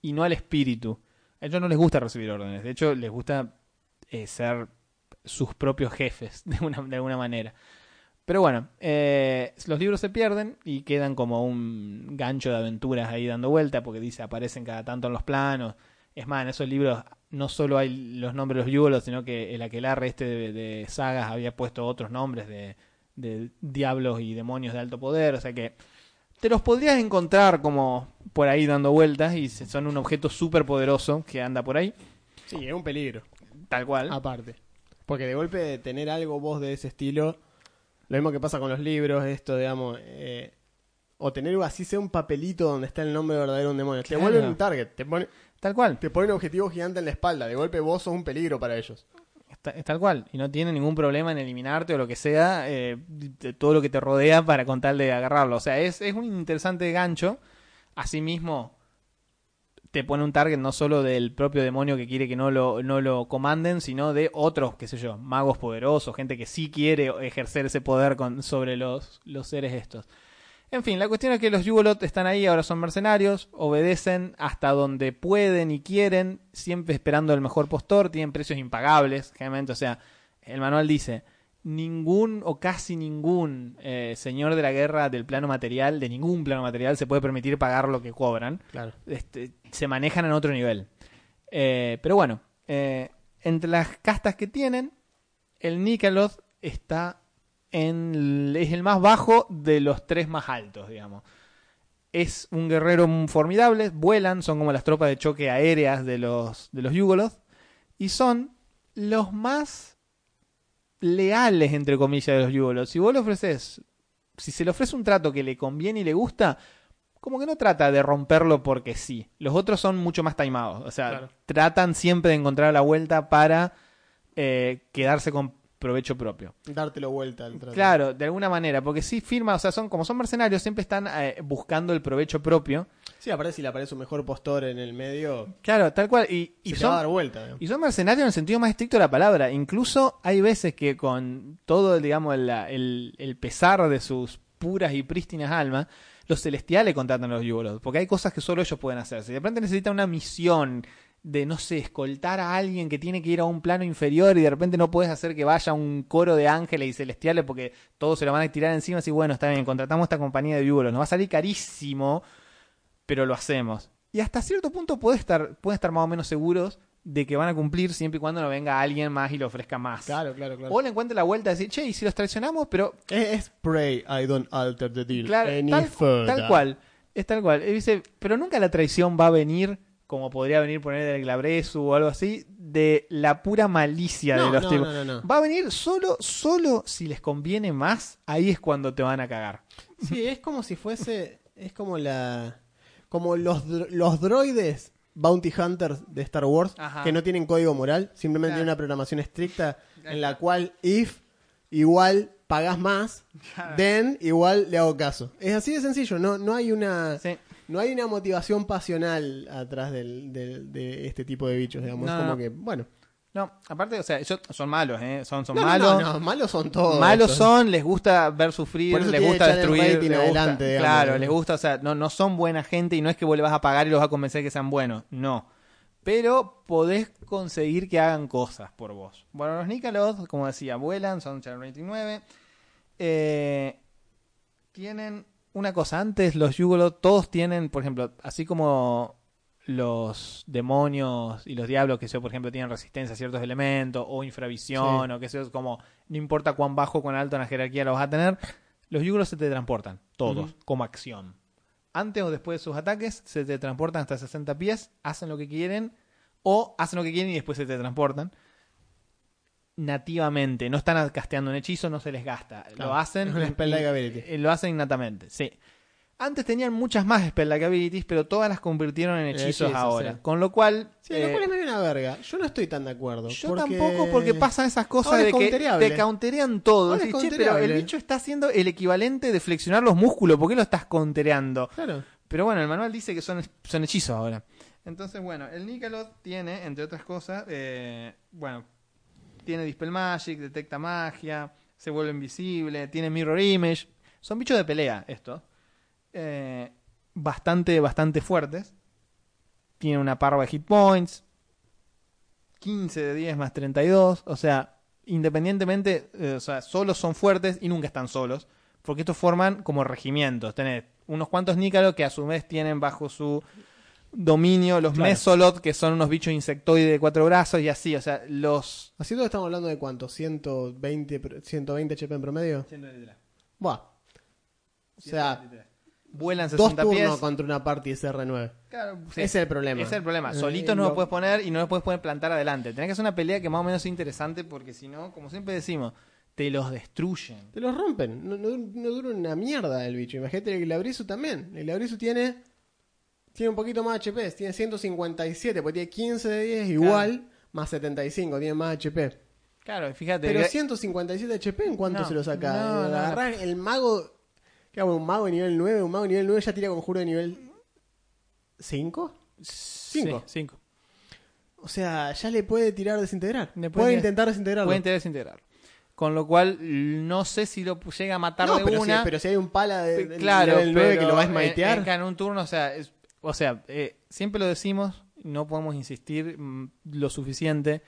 y no al espíritu. A ellos no les gusta recibir órdenes, de hecho les gusta eh, ser sus propios jefes de, una, de alguna manera. Pero bueno, eh, los libros se pierden y quedan como un gancho de aventuras ahí dando vuelta, porque dice aparecen cada tanto en los planos. Es más, en esos libros no solo hay los nombres de los Yugoloth, sino que el aquelarre este de, de sagas había puesto otros nombres de, de diablos y demonios de alto poder, o sea que te los podrías encontrar como por ahí dando vueltas y son un objeto súper poderoso que anda por ahí, Sí, es un peligro. tal cual. Aparte. Porque de golpe de tener algo vos de ese estilo, lo mismo que pasa con los libros, esto, digamos, eh, o tener así sea un papelito donde está el nombre verdadero de un demonio. Te Claro. vuelven un target, te pone, Tal cual. te ponen un objetivo gigante en la espalda. De golpe vos sos un peligro para ellos. Es tal cual. Y no tiene ningún problema en eliminarte o lo que sea, eh, de todo lo que te rodea para con tal de agarrarlo. O sea, es, es un interesante gancho. Asimismo, te pone un target no solo del propio demonio que quiere que no lo, no lo comanden, sino de otros, qué sé yo, magos poderosos, gente que sí quiere ejercer ese poder con, sobre los, los seres estos. En fin, la cuestión es que los Yugoloth están ahí, ahora son mercenarios, obedecen hasta donde pueden y quieren, siempre esperando el mejor postor, tienen precios impagables, generalmente, o sea, el manual dice, ningún o casi ningún eh, señor de la guerra del plano material, de ningún plano material, se puede permitir pagar lo que cobran Claro. este, se manejan en otro nivel. Eh, pero bueno, eh, entre las castas que tienen, el Nikaloth está en es el más bajo de los tres más altos, digamos. Es un guerrero formidable, vuelan, son como las tropas de choque aéreas de los, de los Yugoloth, y son los más leales, entre comillas, de los Yugoloth. Si vos le ofreces, si se le ofrece un trato que le conviene y le gusta, como que no trata de romperlo porque sí. Los otros son mucho más timados. O sea, Claro. tratan siempre de encontrar la vuelta para eh, quedarse con provecho propio. Dártelo vuelta al trato. Claro, de alguna manera, porque sí firma, o sea, son como son mercenarios, siempre están eh, buscando el provecho propio. Sí, aparece si le aparece un mejor postor en el medio. Claro, tal cual. Y, se son, va a dar vuelta. y son mercenarios en el sentido más estricto de la palabra. Incluso hay veces que con todo, digamos, el, el- el pesar de sus puras y prístinas almas, los celestiales contratan a los Yugoloth. Porque hay cosas que solo ellos pueden hacer. Si de repente necesitan una misión de, no sé, escoltar a alguien que tiene que ir a un plano inferior y de repente no puedes hacer que vaya un coro de ángeles y celestiales porque todos se lo van a tirar encima. Así, bueno, está bien, contratamos esta compañía de Yugoloth. Nos va a salir carísimo, pero lo hacemos. Y hasta cierto punto puede estar, pueden estar más o menos seguros de que van a cumplir siempre y cuando no venga alguien más y le ofrezca más. Claro, claro, claro. O le encuentre la vuelta de decir, che, y si los traicionamos, pero Es, pray I don't alter the deal claro, any tal, further. tal cual, es tal cual. Él dice, pero nunca la traición va a venir, como podría venir poner el Glabresu o algo así, de la pura malicia No, de los no, tipos. no, no, no. Va a venir solo, solo si les conviene más, ahí es cuando te van a cagar. Sí, es como si fuese. Es como la. Como los, los droides Bounty Hunters de Star Wars, Ajá. que no tienen código moral, simplemente Claro. tienen una programación estricta en la cual if igual pagas más, then igual le hago caso. Es así de sencillo, no, no hay una. Sí. No hay una motivación pasional atrás del, del- de este tipo de bichos, digamos. No, es como no. que, bueno. No, aparte, o sea, ellos son malos, ¿eh? Son, son No, malos. no, no, malos son todos. malos son, les gusta ver sufrir, les gusta destruir, les gusta- adelante, digamos. claro, les gusta, o sea, no, no son buena gente y no es que vos le vas a pagar y los vas a convencer que sean buenos, no. Pero podés conseguir que hagan cosas por vos. Bueno, los Nikaloth, como decía, vuelan, son Channel 29. Eh, tienen una cosa, antes los Yugoloth todos tienen, por ejemplo, así como los demonios y los diablos, que sé yo, por ejemplo, tienen resistencia a ciertos elementos, o infravisión, Sí. o que sea, como no importa cuán bajo o cuán alto en la jerarquía lo vas a tener, los Yugoloth se te transportan, todos, como acción. Antes o después de sus ataques, se te transportan hasta 60 pies, hacen lo que quieren, o hacen lo que quieren y después se te transportan. Nativamente, no están casteando un hechizo, no se les gasta. Claro, lo hacen. es una in- ability. eh, Lo hacen innatamente, sí. Antes tenían muchas más spell-like abilities, pero todas las convirtieron en hechizos ahora. sí. Con lo cual. Sí, eh, lo cual es medio una verga. Yo no estoy tan de acuerdo. yo porque- tampoco, porque pasan esas cosas Ahora de es que te counterean todo. Ahora es Decís, "Che, pero el countereable". bicho está haciendo el equivalente de flexionar los músculos. ¿Por qué lo estás countereando? Claro. Pero bueno, el manual dice que son, son hechizos ahora. Entonces, bueno, el Nikaloth tiene, entre otras cosas, eh, bueno, tiene Dispel Magic, detecta magia, se vuelve invisible, tiene Mirror Image. Son bichos de pelea estos. Eh, bastante, bastante fuertes. Tiene una parva de hit points. 15 de 10 más 32. O sea, independientemente, eh, o sea, solos son fuertes y nunca están solos. Porque estos forman como regimientos. Tenés unos cuantos Nícalos que a su vez tienen bajo su dominio, los Claro. mesolot, que son unos bichos insectoides de cuatro brazos y así, o sea, los... Así todo estamos hablando de cuánto, 120, pro- 120 HP en promedio. Buah. O sea, Vuelan dos 60 turnos pies. con una party SR9. Claro, sí. Ese es el problema. Ese es el problema. Eh, Solito no lo- lo puedes poner y no lo puedes poner plantar adelante. Tenés que hacer una pelea que más o menos sea interesante porque si no, como siempre decimos, te los destruyen. Te los rompen. No, no, no dura una mierda el bicho. Imagínate el Glabrisu también. El Glabrisu tiene. Tiene un poquito más HP. Tiene 157, porque tiene 15 de 10 igual. Más 75, tiene más HP. Claro, fíjate. Pero el- 157 HP, ¿en cuánto No, se lo saca? no, Eh, el mago. ¿Qué hago? Un mago de nivel 9. Un mago de nivel 9 ya tira conjuro de nivel 5. Cinco. cinco. cinco. O sea, ya le puede tirar desintegrar. Le puede puede intentar desintegrarlo. Pueden tener desintegrar. Con lo cual, no sé si lo llega a matar no, de pero, una. si, pero si hay un pala de, de claro, nivel 9 que lo va a en- smitear. En, en un turno, o sea, es- o sea eh, siempre lo decimos, no podemos insistir mm, lo suficiente.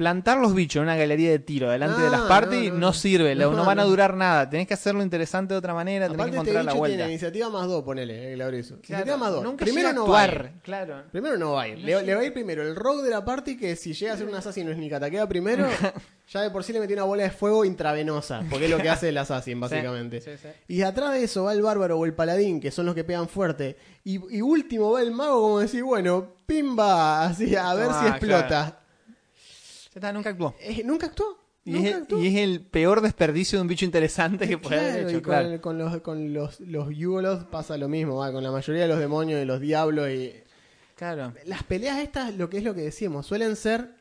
Plantar los bichos en una galería de tiro delante de las parties no, no, no, no. sirve, no, No, van a durar nada. Tenés que hacerlo interesante de otra manera, tenés Aparte que este encontrar la bicho vuelta. tiene iniciativa más 2, ponele, el Glabrisu. Claro, iniciativa más 2. Nunca Primero no va a ir. claro. Primero no va a ir. Le, le va a ir primero el rogue de la party que si llega a ser un asesino sneak ataquea primero, ya de por sí le metió una bola de fuego intravenosa, porque es lo que hace el assassin básicamente. Sí, sí, sí. Y atrás de eso va el bárbaro o el paladín, que son los que pegan fuerte. Y, y último va el mago como decir, bueno, pimba, así, a ver Ah, si explota. claro. Está, nunca actuó. Eh, ¿Nunca actuó? Y ¿Nunca es, el, actuó? y es el peor desperdicio de un bicho interesante que puede haber hecho. y con, claro. con los, con los, los Yugoloth pasa lo mismo, va, con la mayoría de los demonios y los diablos y Claro. las peleas estas, lo que es lo que decíamos, suelen ser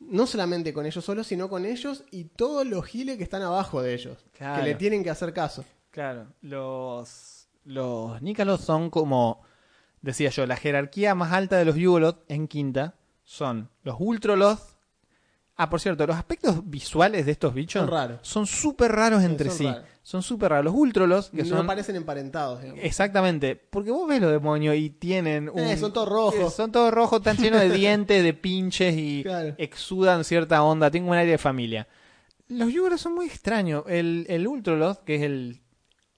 no solamente con ellos solos, sino con ellos y todos los giles que están abajo de ellos, Claro. que le tienen que hacer caso. Claro, los, los Nícalos son como, decía yo, la jerarquía más alta de los Yugoloth en quinta son los Ultroloth. Ah, por cierto, los aspectos visuales de estos bichos Son raros. son súper raros entre son sí. raros. Son súper raros. Los Ultroloth, que no son... parecen emparentados. digamos. Exactamente, porque vos ves los demonios y tienen un... Eh, son todos rojos. Eh, Son todos rojos, están llenos de dientes, de pinches y Claro. exudan cierta onda. Tengo un aire de familia. Los Yugoloth son muy extraños. El, el Ultroloth, que es el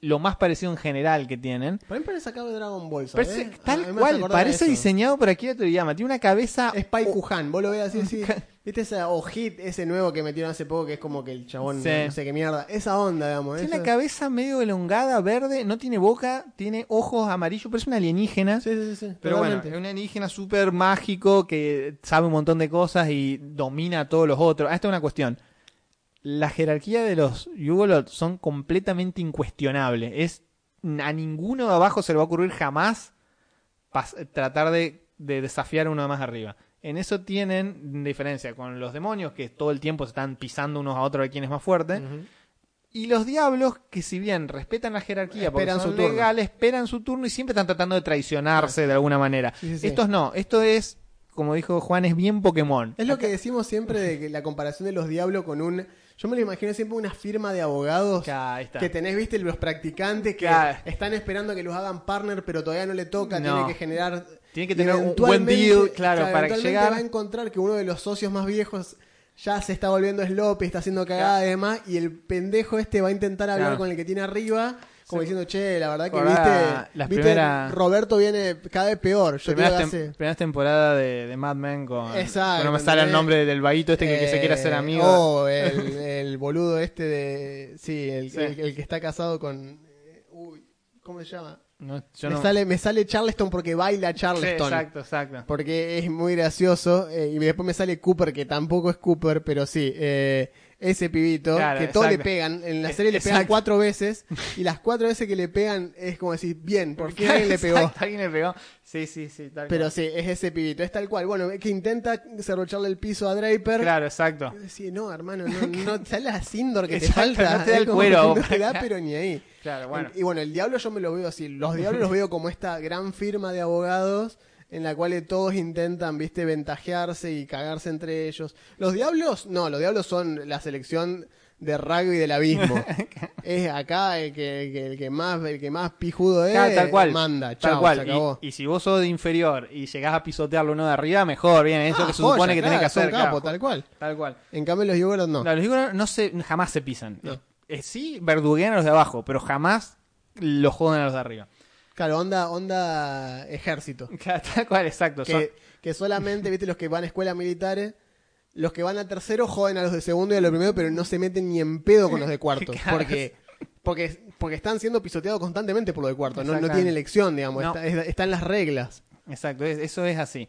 lo más parecido en general que tienen, Para mí parece sacado de Dragon Ball, ¿sabes? parece, A tal cual, parece diseñado por Akira Toriyama. Tiene una cabeza... Es Pai Kuhan, vos lo ves así, así. ¿Viste ese o hit, ese nuevo que metieron hace poco que es como que el chabón, Sí. no sé qué mierda? Esa onda, digamos. Tiene esa- una cabeza medio elongada, verde, no tiene boca, tiene ojos amarillos, parece una alienígena. Sí, sí, sí. Pero totalmente. bueno, es un alienígena súper mágico que sabe un montón de cosas y domina a todos los otros. Ah, esta es una cuestión. La jerarquía de los Yugoloth son completamente incuestionables. Es, a ninguno de abajo se le va a ocurrir jamás tratar de, de desafiar a uno de más arriba. En eso tienen diferencia con los demonios que todo el tiempo se están pisando unos a otros ver quién es más fuerte. Y los diablos, que si bien respetan la jerarquía, porque Esperan son su turno. legales, esperan su turno y siempre están tratando de traicionarse de alguna manera. Sí, sí, sí. Estos no, esto es, como dijo Juan, es bien Pokémon. Es lo que decimos siempre de que la comparación de los diablos con un... Yo me lo imagino siempre una firma de abogados que tenés, viste, los practicantes que Claro. están esperando que los hagan partner, pero todavía no le toca, No. tiene que generar... Tiene que tener un buen deal, claro, para eventualmente llegar. va a encontrar que uno de los socios más viejos ya se está volviendo sloppy, está haciendo cagada y demás, y el pendejo este va a intentar hablar Claro. con el que tiene arriba, como diciendo, che, la verdad que viste, las viste, primeras- Roberto viene cada vez peor. Yo primeras, te tem- hace... primeras temporadas de, de Mad Men con... Exacto, No me sale el nombre del vaguito este que, que se quiere hacer Eh, amigo. Oh, el, el boludo este de. Sí, el, Sí. el- el que está casado con. eh, Uy, ¿cómo se llama? No, yo me, no- sale, me sale Charleston porque baila Sí, Charleston. exacto, exacto. porque es muy gracioso. eh, y después me sale Cooper, que tampoco es Cooper, pero sí. eh, ese pibito, Claro, que todos le pegan. En la Eh, serie le pegan cuatro veces. Y las cuatro veces que le pegan es como decir, bien, por fin alguien le pegó. Alguien le pegó. Sí, sí, sí. tal Pero cual. sí, es ese pibito. Es tal cual. Bueno, que intenta cerrocharle el piso a Draper. Claro, exacto. Y decís, no, hermano, no, no Sindor que te falta. no te da es el como cuero, que vos. No te da, pero ni ahí. Claro, bueno. Y bueno, el diablo yo me lo veo así. Los diablos los veo como esta gran firma de abogados en la cual todos intentan, viste, ventajearse y cagarse entre ellos. Los diablos, no, los diablos son la selección de rugby del abismo. es acá el que, que- el que más el que más pijudo es, Claro, tal cual. manda, tal chao, cual. se acabó. Y, y si vos sos de inferior y llegás a pisotearlo uno de arriba, mejor, bien, eso Ah, que se joya, supone que tenés que claro, hacer. capo, claro. tal cual. Tal cual. En cambio los yugolos no. Claro, los Yugoloth no se, jamás se pisan. No. Eh, sí, verduguean a los de abajo, pero jamás los joden a los de arriba. Claro, onda, onda ejército. Tal cual, exacto. son- Que, solamente, viste, los que van a escuelas militares, los que van a tercero joden a los de segundo y a los primero, pero no se meten ni en pedo con los de cuarto. Claro. Porque, porque, porque están siendo pisoteados constantemente por los de cuarto. No, no tienen elección, digamos. No. Está, es- está en las reglas. Exacto, es- eso es así.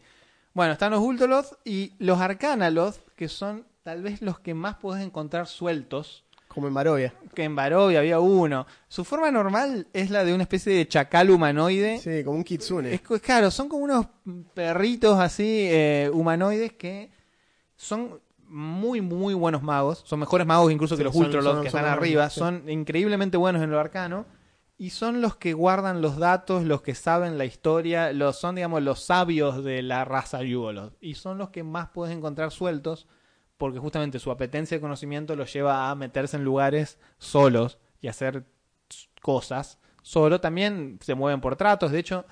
Bueno, están los Ultoloth y los Arcanaloth, que son tal vez los que más podés encontrar sueltos. Como en Barovia. Que en Barovia había uno. Su forma normal es la de una especie de chacal humanoide. Sí, como un kitsune. Es, claro, son como unos perritos así eh, humanoides que son muy, muy buenos magos. Son mejores magos incluso que los son- Ultraloth son- que son están arriba. sí. Son increíblemente buenos en lo arcano. Y son los que guardan los datos, los que saben la historia, los son, digamos, los sabios de la raza Yugoloth. Y son los que más puedes encontrar sueltos, porque justamente su apetencia de conocimiento los lleva a meterse en lugares solos y hacer cosas solo. También se mueven por tratos. De hecho,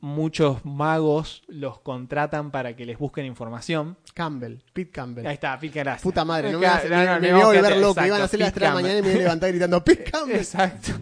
muchos magos los contratan para que les busquen información. Campbell, Pete Campbell. Ahí está, Pete, gracias. Puta madre, no me, me, no, no, me no, voy a volver loco. Iban a hacer las Pete 3 de la Campbell. mañana y me voy a levantar gritando Pete Campbell. Exacto.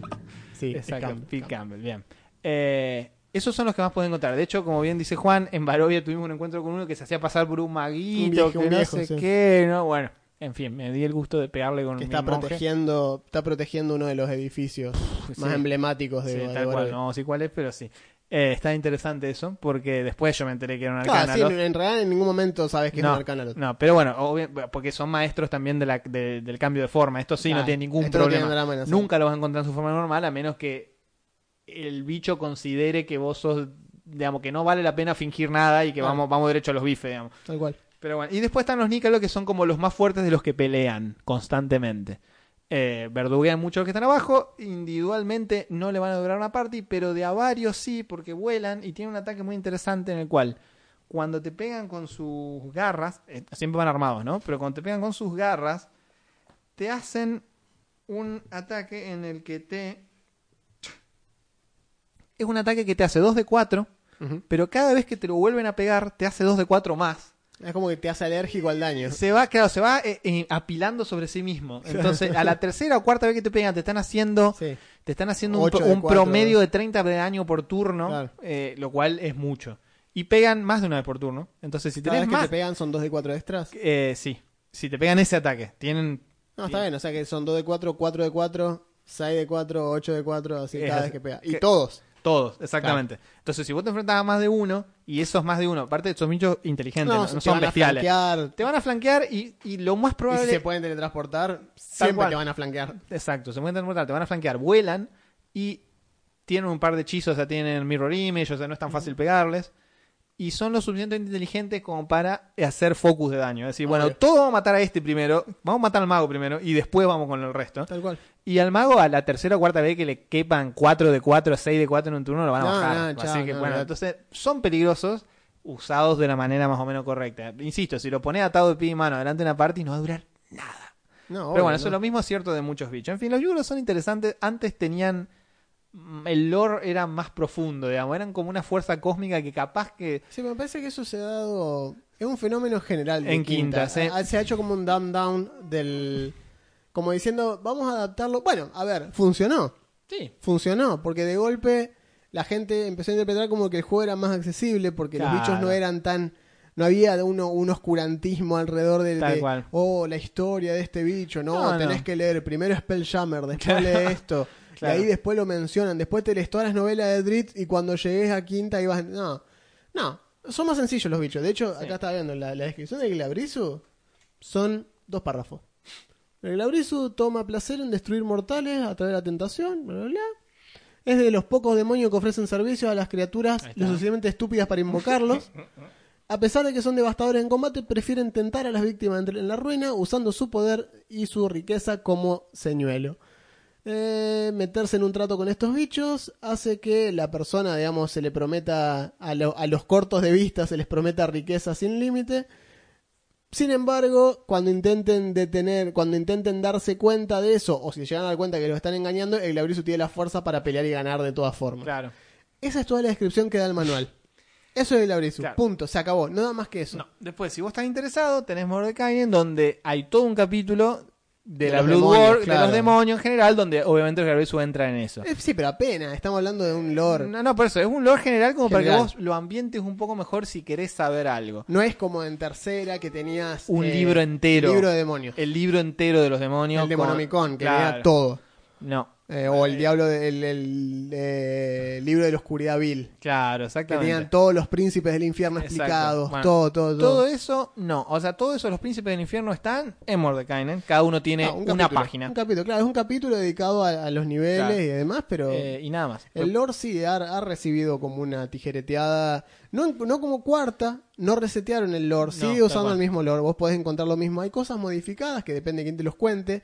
Sí, Exacto, Campbell, Pete Campbell. Campbell, bien. Eh, esos son los que más pueden encontrar. De hecho, como bien dice Juan, en Barovia tuvimos un encuentro con uno que se hacía pasar por un maguito, Un viejo, que un no viejo, sé sí. qué, ¿no? Bueno, en fin, me di el gusto de pegarle con Que mi está monje. protegiendo, está protegiendo uno de los edificios más sí. emblemáticos de, Sí, de tal cual, no sé cuál es, pero sí. Eh, está interesante eso, porque después yo me enteré que era un Claro, sí, arcana. en, realidad en ningún momento sabes que no, es un arcana. no, pero bueno, obvia- porque son maestros también de la- de- del cambio de forma. Esto sí no Claro, tiene ningún no problema. tiene drama. Nunca lo vas a encontrar en su forma normal, a menos que el bicho considere que vos sos, digamos, que no vale la pena fingir nada y que vamos, vamos derecho a los bifes, digamos. Tal cual. Pero bueno, y después están los Nícalos que son como los más fuertes de los que pelean constantemente. Eh, verduguean mucho los que están abajo. Individualmente no le van a durar una party, pero de a varios sí, porque vuelan y tienen un ataque muy interesante en el cual cuando te pegan con sus garras, eh, siempre van armados, ¿no? Pero cuando te pegan con sus garras, te hacen un ataque en el que te... Es un ataque que te hace 2 de 4, Ujú. pero cada vez que te lo vuelven a pegar, te hace 2 de 4 más Es como que te hace alérgico al daño. se va, claro, se va eh, eh, apilando sobre sí mismo. Entonces, a la tercera o cuarta vez que te pegan, te están haciendo, Sí. te están haciendo un, un promedio de 30 de daño por turno, Claro. eh, lo cual es mucho. Y pegan más de una vez por turno. Entonces, si tenés vez que más, te pegan son 2 de 4 extras. eh, sí, si te pegan ese ataque, tienen No, está bien, o sea que son 2 de 4, 4 de 4, 6 de 4, 8 de 4, así Es cada así. vez que pega. Y Que- todos. Todos, exactamente. Entonces, si vos te enfrentas a más de uno, y esos más de uno, aparte son bichos inteligentes, no, no te son van a bestiales. flanquear. Te van a flanquear y, y lo más Y probable si se pueden teletransportar, siempre te van a flanquear. Exacto, se pueden teletransportar, te van a flanquear, vuelan y tienen un par de hechizos, o sea, tienen mirror image, o sea, no es tan fácil pegarles. Y son lo suficientemente inteligentes como para hacer focus de daño. Es decir, bueno, Obvio. todos vamos a matar a este primero, vamos a matar al mago primero y después vamos con el resto. Tal cual. Y al mago a la tercera o cuarta vez que le quepan 4 de 4, 6 de 4 en un turno, lo van a No, bajar. no, Así que no, bueno, no. entonces son peligrosos usados de la manera más o menos correcta. Insisto, si lo pones atado de pie y mano delante de una party no va a durar nada. No, Pero bueno, eso es lo mismo cierto de muchos bichos. En fin, los yugolos son interesantes. Antes tenían. El lore era más profundo, digamos. Eran como una fuerza cósmica que capaz que. Sí, me parece que eso se ha dado. Es un fenómeno general. De En Quinta, Quinta, sí. Ha- Se ha hecho como un dumb down del. Como diciendo, vamos a adaptarlo. Bueno, a ver, funcionó. Sí. Funcionó, porque de golpe la gente empezó a interpretar como que el juego era más accesible, porque los bichos no eran tan. No había uno, un oscurantismo alrededor de, Tal de, cual. oh, la historia de este bicho, no, No, tenés no. que leer primero Spelljammer, después lee esto, Claro. y ahí después lo mencionan, después te lees todas las novelas de Dritz y cuando llegues a quinta ibas, no, no, son más sencillos los bichos, de hecho, Sí. acá estaba viendo la, la descripción de Glabrizu, son dos párrafos. El Glabrizu toma placer en destruir mortales a través de la tentación, bla, bla, bla. Es de los pocos demonios que ofrecen servicios a las criaturas está. lo suficientemente estúpidas para invocarlos. A pesar de que son devastadores en combate, prefieren tentar a las víctimas en la ruina usando su poder y su riqueza como señuelo. Eh, meterse en un trato con estos bichos hace que la persona, digamos, se le prometa a, lo- a los cortos de vista, se les prometa riqueza sin límite. Sin embargo, cuando intenten detener, cuando intenten darse cuenta de eso, o si llegan a dar cuenta que los están engañando, el Glabrizu tiene la fuerza para pelear y ganar de todas formas. Claro. Esa es toda la descripción que da el manual. Eso es el Glabrizu. Claro. Punto. Se acabó. Nada más que eso. No. Después, si vos estás interesado, tenés Mordecai, en donde hay todo un capítulo de, De la Blood demonios, War, de los demonios en general, donde obviamente el Garbesu entra en eso. Eh, sí, pero apenas, estamos hablando de un lore. No, no, por eso, es un lore general como para que vos lo ambientes un poco mejor si querés saber algo. No es como en tercera que tenías Un eh, libro entero. libro de demonios. El libro entero de los demonios. El con- Demonomicon, que Claro. tenía todo. No, Eh, o el diablo del el, eh, libro de la oscuridad vil. claro, Que exactamente. tenían todos los príncipes del infierno explicados. Bueno, todo, todo, todo. Todo eso, no. O sea, todo eso, los príncipes del infierno están en Mordekainen. Cada uno tiene No, un una capítulo, página. Un capítulo, claro, es un capítulo dedicado a, a los niveles Claro. y demás, pero Eh, y nada más. el lore sí ha, ha recibido como una tijereteada. No, no como cuarta, no resetearon el lore, No, sigue usando el mismo lore. Vos podés encontrar lo mismo. Hay cosas modificadas que depende de quién te los cuente.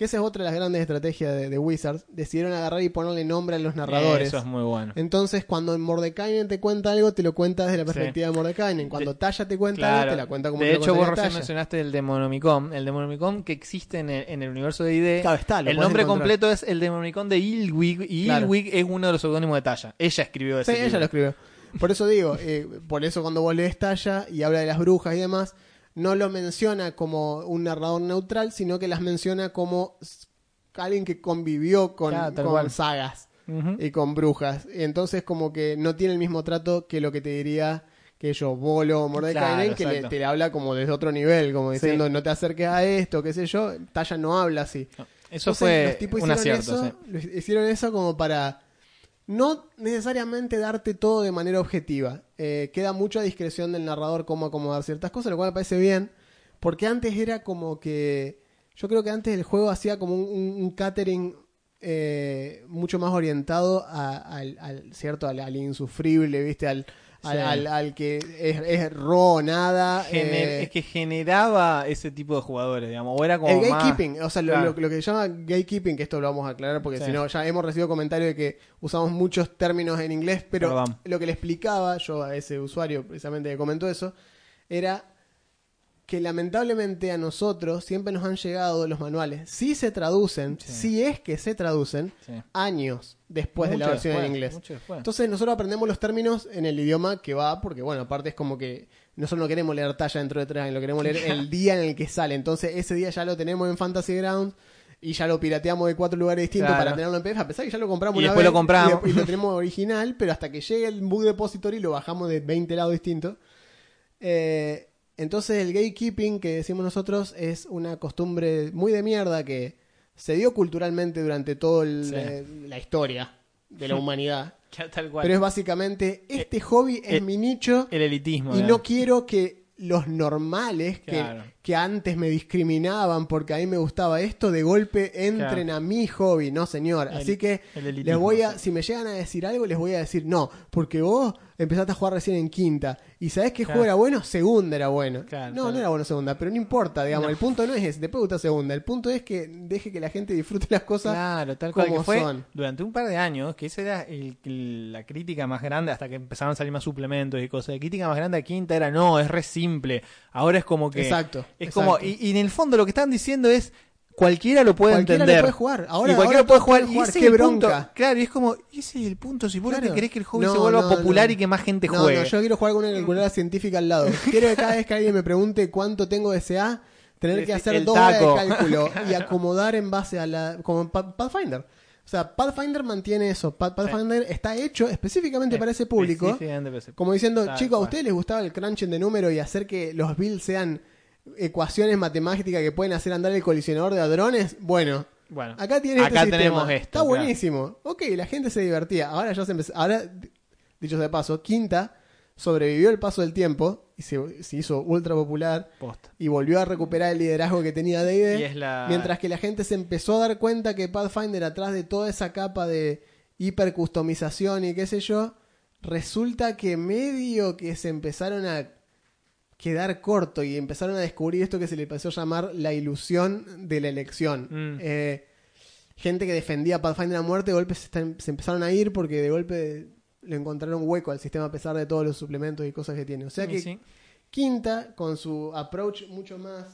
Que esa es otra de las grandes estrategias de, de Wizards. Decidieron agarrar y ponerle nombre a los narradores. Eso es muy bueno. Entonces, cuando en Mordekainen te cuenta algo, te lo cuenta desde la perspectiva de Mordekainen. Cuando Talla te cuenta algo, te la cuenta como de hecho, vos recién mencionaste el Demonomicon. El Demonomicon que existe en el, en el universo de ID. Claro, está, el nombre encontrar. completo es el Demonomicon de Ilwig. Y Claro. Ilwig es uno de los seudónimos de Talla. Ella escribió ese Sí, ella lo escribió. Por eso digo, eh, por eso cuando vos lees Talla y habla de las brujas y demás, no lo menciona como un narrador neutral, sino que las menciona como alguien que convivió con, Claro, con sagas y con brujas. Y entonces como que no tiene el mismo trato que lo que te diría que yo, Bolo o Claro, que le, te le habla como desde otro nivel, como Sí. diciendo no te acerques a esto, qué sé yo. Talla no habla así. Eso Entonces, fue los tipos un hicieron acierto. eso, sí. hicieron eso como para no necesariamente darte todo de manera objetiva. Eh, queda mucha discreción del narrador cómo acomodar ciertas cosas, lo cual me parece bien, porque antes era como que yo creo que antes el juego hacía como un, catering eh, mucho más orientado al, cierto al insufrible, viste, al, al, Sí. al- al que es, es ro nada. Gener- eh, es que generaba ese tipo de jugadores, digamos. O era como el más- gatekeeping, o sea, lo, Claro. lo- lo que se llama gatekeeping, que esto lo vamos a aclarar porque Sí. si no, ya hemos recibido comentarios de que usamos muchos términos en inglés, pero Perdón. lo que le explicaba yo a ese usuario precisamente que comentó eso, era que lamentablemente a nosotros siempre nos han llegado los manuales. Si se traducen, Sí. si es que se traducen, Sí. años después de la versión en inglés. Entonces nosotros aprendemos los términos en el idioma que va, porque bueno, aparte es como que nosotros no queremos leer talla dentro de tres años, lo queremos leer el día en el que sale. Entonces ese día ya lo tenemos en Fantasy Grounds y ya lo pirateamos de cuatro lugares distintos Claro. para tenerlo en PDF, a pesar que ya lo compramos Y una después vez lo compramos. y lo tenemos original, pero hasta que llegue el Book Depository lo bajamos de 20 lados distintos. Eh, entonces el gatekeeping que decimos nosotros es una costumbre muy de mierda que se dio culturalmente durante toda Sí. la historia de la humanidad. Tal cual. Pero es básicamente, este hobby es eh, mi nicho el elitismo. y no quiero que los normales Claro. que antes me discriminaban porque a mí me gustaba esto, de golpe entren Claro. a mi hobby. No, señor. El- Así que les voy a, sí. si me llegan a decir algo, les voy a decir no, porque vos empezaste a jugar recién en quinta y sabés qué Claro. juego era bueno, segunda era bueno. Claro, no, no era bueno segunda, pero no importa, digamos, el punto no es ese, después gusta segunda, el punto es que deje que la gente disfrute las cosas Claro, tal cual como que fue son. durante un par de años, que esa era el- la crítica más grande, hasta que empezaron a salir más suplementos y cosas. La crítica más grande a Quinta era, no, es re simple. Ahora es como que... Exacto, Es exacto. como, y, y en el fondo lo que están diciendo es, cualquiera lo puede Cualquiera entender. lo puede jugar. Ahora, y cualquiera ahora puede jugar. Y ese Qué es el punto. bronca. Claro, y es como, ese es el punto. Si vos Claro. querés que el hobby No, se vuelva no, popular no. y que más gente No, juegue. no, yo quiero jugar con una calculadora científica al lado. Quiero que cada vez que alguien me pregunte cuánto tengo de SA, tener que hacer dos horas de cálculo y acomodar en base a la. como en Pathfinder. O sea, Pathfinder mantiene eso. Pa- Pathfinder está hecho específicamente para ese público. Como diciendo, chicos, ¿a ustedes les gustaba el crunching de número y hacer que los builds sean ecuaciones matemáticas que pueden hacer andar el colisionador de hadrones? Bueno, Bueno, acá tiene acá este tenemos sistema. esto. Está claro. buenísimo. Ok, la gente se divertía. Ahora ya se empezó. Ahora, dicho de paso, Quinta sobrevivió el paso del tiempo y se, se hizo ultra popular Posta. y volvió a recuperar el liderazgo que tenía D&D. La- Mientras que la gente se empezó a dar cuenta que Pathfinder, atrás de toda esa capa de hipercustomización y qué sé yo, resulta que medio que se empezaron a quedar corto y empezaron a descubrir esto que se le empezó a llamar la ilusión de la elección. Mm. Eh, gente que defendía Pathfinder a muerte, de golpe se, se empezaron a ir porque de golpe le encontraron hueco al sistema a pesar de todos los suplementos y cosas que tiene. O sea Y que sí. Quinta, con su approach mucho más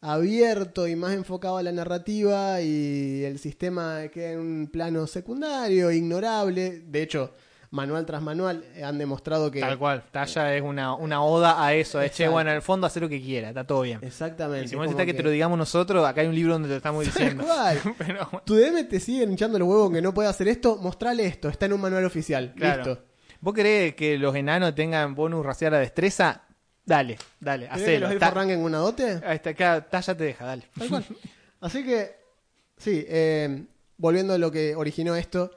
abierto y más enfocado a la narrativa y el sistema queda en un plano secundario, ignorable. De hecho, manual tras manual, eh, han demostrado que... Tal cual. Talla es una, una oda a eso. Es, che, bueno, en el fondo hacer lo que quiera, está todo bien. Exactamente. Y si vos necesitas que te lo digamos nosotros, acá hay un libro donde te lo estamos Tal diciendo. cual. Pero bueno. Tu DM te sigue hinchando los huevos que no puede hacer esto, mostrale esto, está en un manual oficial. Claro. Listo. ¿Vos querés que los enanos tengan bonus racial a destreza? Dale, dale, ¿Querés que hacelo. los arranquen una dote? Ahí está, acá Talla te deja, dale. Tal cual. Así que, sí, eh, volviendo a lo que originó esto,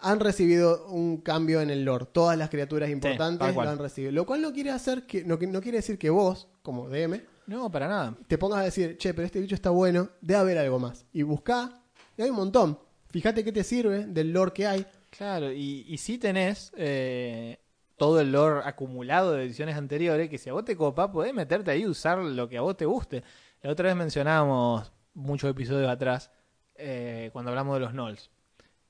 han recibido un cambio en el lore. Todas las criaturas importantes lo han recibido. Lo cual no quiere hacer que, no, que- no quiere decir que vos, como DM, No, para nada. te pongas a decir, che, pero este bicho está bueno, debe haber algo más. Y buscá, y hay un montón. Fíjate qué te sirve del lore que hay. Claro, y, y si tenés eh, todo el lore acumulado de ediciones anteriores, que si a vos te copa, podés meterte ahí y usar lo que a vos te guste. La otra vez mencionábamos, muchos episodios atrás, eh, cuando hablamos de los Nolls.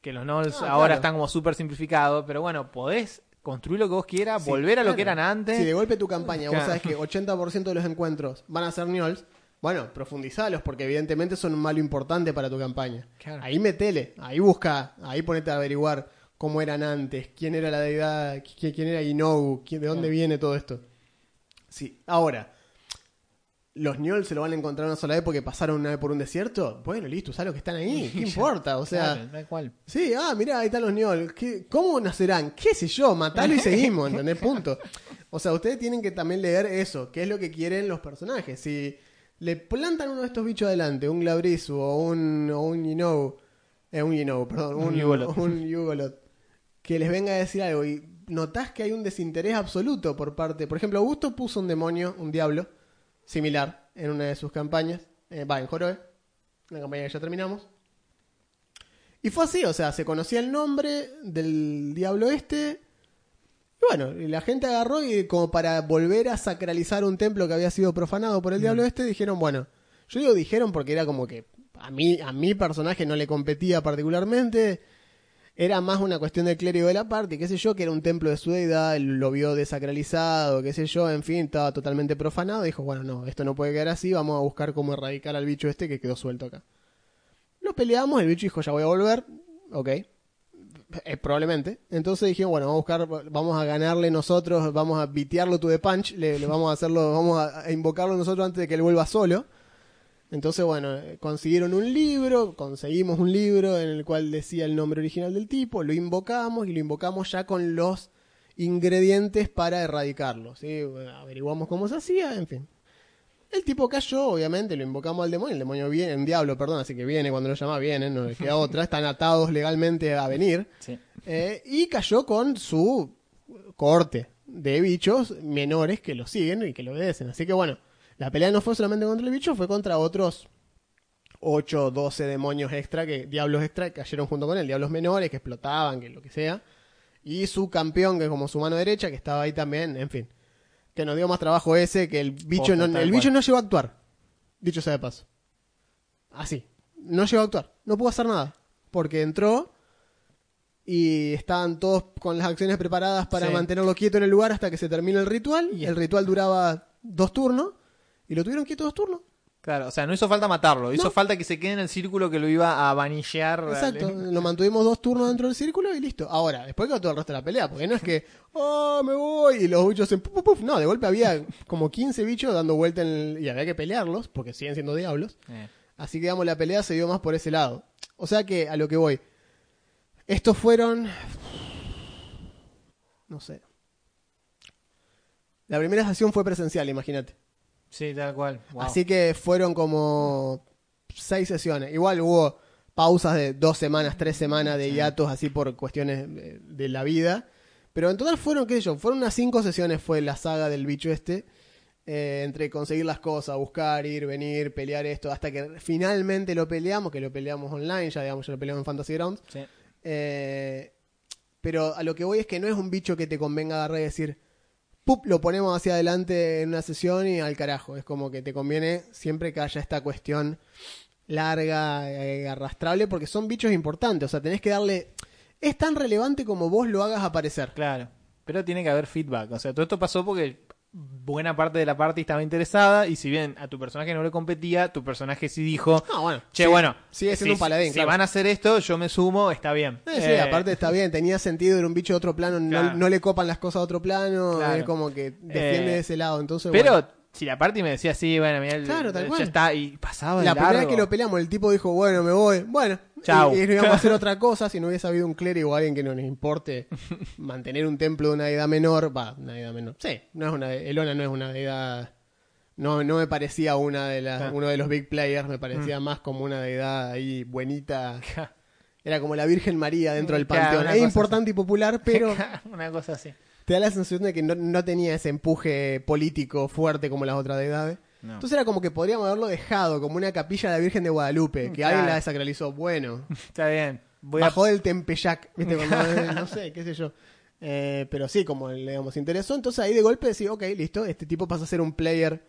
Que los Nolls Ah, ahora claro. están como súper simplificados, pero bueno, podés construir lo que vos quieras, Sí, volver a lo que eran antes. Si de golpe tu campaña, vos Claro. sabes que 80% de los encuentros van a ser Niols, bueno, profundizalos porque evidentemente son un malo importante para tu campaña. Claro. Ahí metele, ahí busca, ahí ponete a averiguar cómo eran antes, quién era la deidad, qui- quién, era Inogu, quién- de dónde Claro. viene todo esto. Sí, ahora, ¿los Niols se lo van a encontrar una sola vez porque pasaron una vez por un desierto? Bueno, listo, usá los que están ahí, ¿qué importa? O sea, Claro, tal cual. Sí, ah, mirá, ahí están los Niols. ¿Qué- ¿Cómo nacerán? ¿Qué sé yo? Matalo y seguimos, ¿entendés? Punto. O sea, ustedes tienen que también leer eso, qué es lo que quieren los personajes. Si le plantan uno de estos bichos adelante, un Glabrizu o un, o un eh, un Yinou, perdón, Un un, Yugolot. un Yugolot, que les venga a decir algo y notás que hay un desinterés absoluto por parte. Por ejemplo, Augusto puso un demonio, un diablo, similar en una de sus campañas, eh, va, en Joroe, una campaña que ya terminamos. Y fue así, o sea, se conocía el nombre del diablo este. Y bueno, y la gente agarró y como para volver a sacralizar un templo que había sido profanado por el diablo este, dijeron, bueno, yo digo dijeron porque era como que a mí, a mi personaje no le competía particularmente. Era más una cuestión del clérigo de la parte, qué sé yo, que era un templo de su deidad, lo vio desacralizado, qué sé yo, en fin, estaba totalmente profanado. Dijo, bueno, no, esto no puede quedar así, vamos a buscar cómo erradicar al bicho este que quedó suelto acá. Lo peleamos, el bicho dijo, ya voy a volver. Ok. Eh, probablemente. Entonces dijimos, bueno, vamos a buscar, vamos a ganarle nosotros, vamos a vitearlo to the punch, le, le vamos a hacerlo, vamos a invocarlo nosotros antes de que él vuelva solo. Entonces, bueno, eh, consiguieron un libro, conseguimos un libro en el cual decía el nombre original del tipo, lo invocamos y lo invocamos ya con los ingredientes para erradicarlo. ¿sí? Bueno, Averiguamos cómo se hacía, en fin. El tipo cayó, obviamente, lo invocamos al demonio, el demonio viene, un diablo, perdón, así que viene, cuando lo llama viene, no le queda otra, están atados legalmente a venir. Sí. Eh, y cayó con su corte de bichos menores que lo siguen y que lo obedecen. Así que bueno, la pelea no fue solamente contra el bicho, fue contra otros 8 o 12 demonios extra, que diablos extra que cayeron junto con él, diablos menores que explotaban, que lo que sea. Y su campeón, que es como su mano derecha, que estaba ahí también, en fin. Que nos dio más trabajo ese, que el bicho, no, el bicho no llegó a actuar. Dicho sea de paso. Así. No llegó a actuar. No pudo hacer nada. Porque entró y estaban todos con las acciones preparadas para Sí. mantenerlo quieto en el lugar hasta que se termine el ritual. Y- El ritual duraba dos turnos y lo tuvieron quieto dos turnos. Claro, o sea, no hizo falta matarlo, hizo falta que se quede en el círculo que lo iba a vanillear. Exacto, dale. lo mantuvimos dos turnos dentro del círculo y listo. Ahora, después quedó todo el resto de la pelea, porque no es que, oh, me voy, y los bichos puf, puf, puf. No, de golpe había como 15 bichos dando vuelta en el- y había que pelearlos, porque siguen siendo diablos. Eh, Así que, digamos, la pelea se dio más por ese lado. O sea que, a lo que voy. Estos fueron. No sé. La primera sesión fue presencial, imagínate. Sí, tal cual. Wow. Así que fueron como seis sesiones. Igual hubo pausas de dos semanas, tres semanas de hiatos así por cuestiones de, de la vida. Pero en total fueron, qué sé yo, fueron unas cinco sesiones fue la saga del bicho este. eh, entre conseguir las cosas, buscar, ir, venir, pelear esto, hasta que finalmente lo peleamos, que lo peleamos online, ya digamos, ya lo peleamos en Fantasy Grounds. Sí. Eh, pero a lo que voy es que no es un bicho que te convenga agarrar y decir, ¡pup! lo ponemos hacia adelante en una sesión y al carajo. Es como que te conviene siempre que haya esta cuestión larga, eh, arrastrable, porque son bichos importantes. O sea, tenés que darle. Es tan relevante como vos lo hagas aparecer. Claro. Pero tiene que haber feedback. O sea, todo esto pasó porque buena parte de la party estaba interesada y si bien a tu personaje no le competía, tu personaje sí dijo, No, bueno. che, sí, bueno, Sigue siendo si, un paladín, si claro. van a hacer esto, yo me sumo, está bien. Eh, sí, Eh, aparte está bien, tenía sentido, era un bicho de otro plano, no- le copan las cosas a otro plano, Claro. es como que defiende Eh, de ese lado, entonces Pero bueno. Si la party me decía, sí, bueno, mira, Claro, tal ya cual. está, y pasaba de La primera vez que lo peleamos, el tipo dijo, bueno, me voy, bueno, Chau. y, y íbamos a hacer otra cosa si no hubiese habido un clérigo o alguien que no nos importe mantener un templo de una deidad menor, va, una deidad menor. Sí, no es una, Elona no es una deidad, no, no me parecía una de las, Claro. uno de los big players, me parecía más como una deidad ahí buenita. Era como la Virgen María dentro del panteón. Es importante y popular, pero Una cosa así. Te da la sensación de que no, no tenía ese empuje político fuerte como las otras deidades. No. Entonces era como que podríamos haberlo dejado como una capilla de la Virgen de Guadalupe, que Claro. alguien la desacralizó. Bueno, Está bien. Voy a... bajó del Tempeyac, ¿viste? Cuando, no sé, qué sé yo. Eh, pero sí, como le digamos, interesó. Entonces ahí de golpe decís, ok, listo, este tipo pasa a ser un player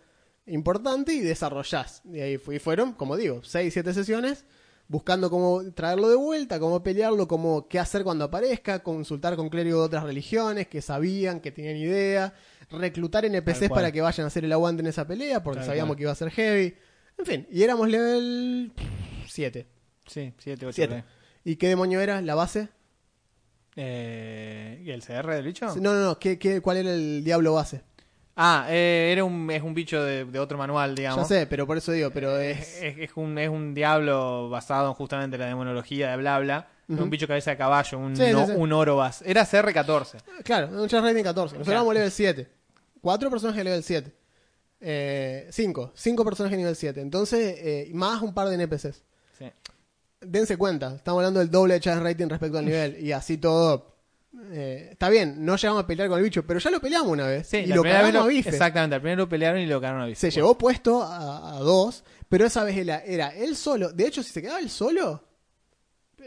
importante y desarrollás. Y ahí fui- fueron, como digo, 6, 7 sesiones buscando cómo traerlo de vuelta, cómo pelearlo, cómo qué hacer cuando aparezca, consultar con clérigos de otras religiones que sabían, que tenían idea, reclutar NPCs para que vayan a hacer el aguante en esa pelea, porque Tal sabíamos cual. que iba a ser heavy. En fin, y éramos level 7. Sí, 7, 8, Siete. ¿Y qué demonio era la base? Eh, ¿Y el CR del bicho? No, no, no, ¿qué, qué, cuál era el diablo base? Ah, eh, era un, es un bicho de, de otro manual, digamos. Ya sé, pero por eso digo, pero Es, es... es- un, es un diablo basado en justamente la demonología de bla bla. Ujú. Un bicho cabeza de caballo, un, Sí, no- sí. un Orobas. Era CR14. Claro, un Chess Rating 14. Nosotros Claro. éramos level 7. Cuatro personajes de level 7. Eh, cinco. Cinco personajes de nivel 7. Entonces, eh, más un par de NPCs. Sí. Dense cuenta, estamos hablando del doble de chance rating respecto al nivel. Y así todo. Eh, está bien, no llegamos a pelear con el bicho, pero ya lo peleamos una vez. Sí, y lo cagamos lo- a bife. Exactamente, al primero lo pelearon y lo cagaron a bife. Se llevó puesto a, a dos, pero esa vez era, era él solo. De hecho, si se quedaba él solo,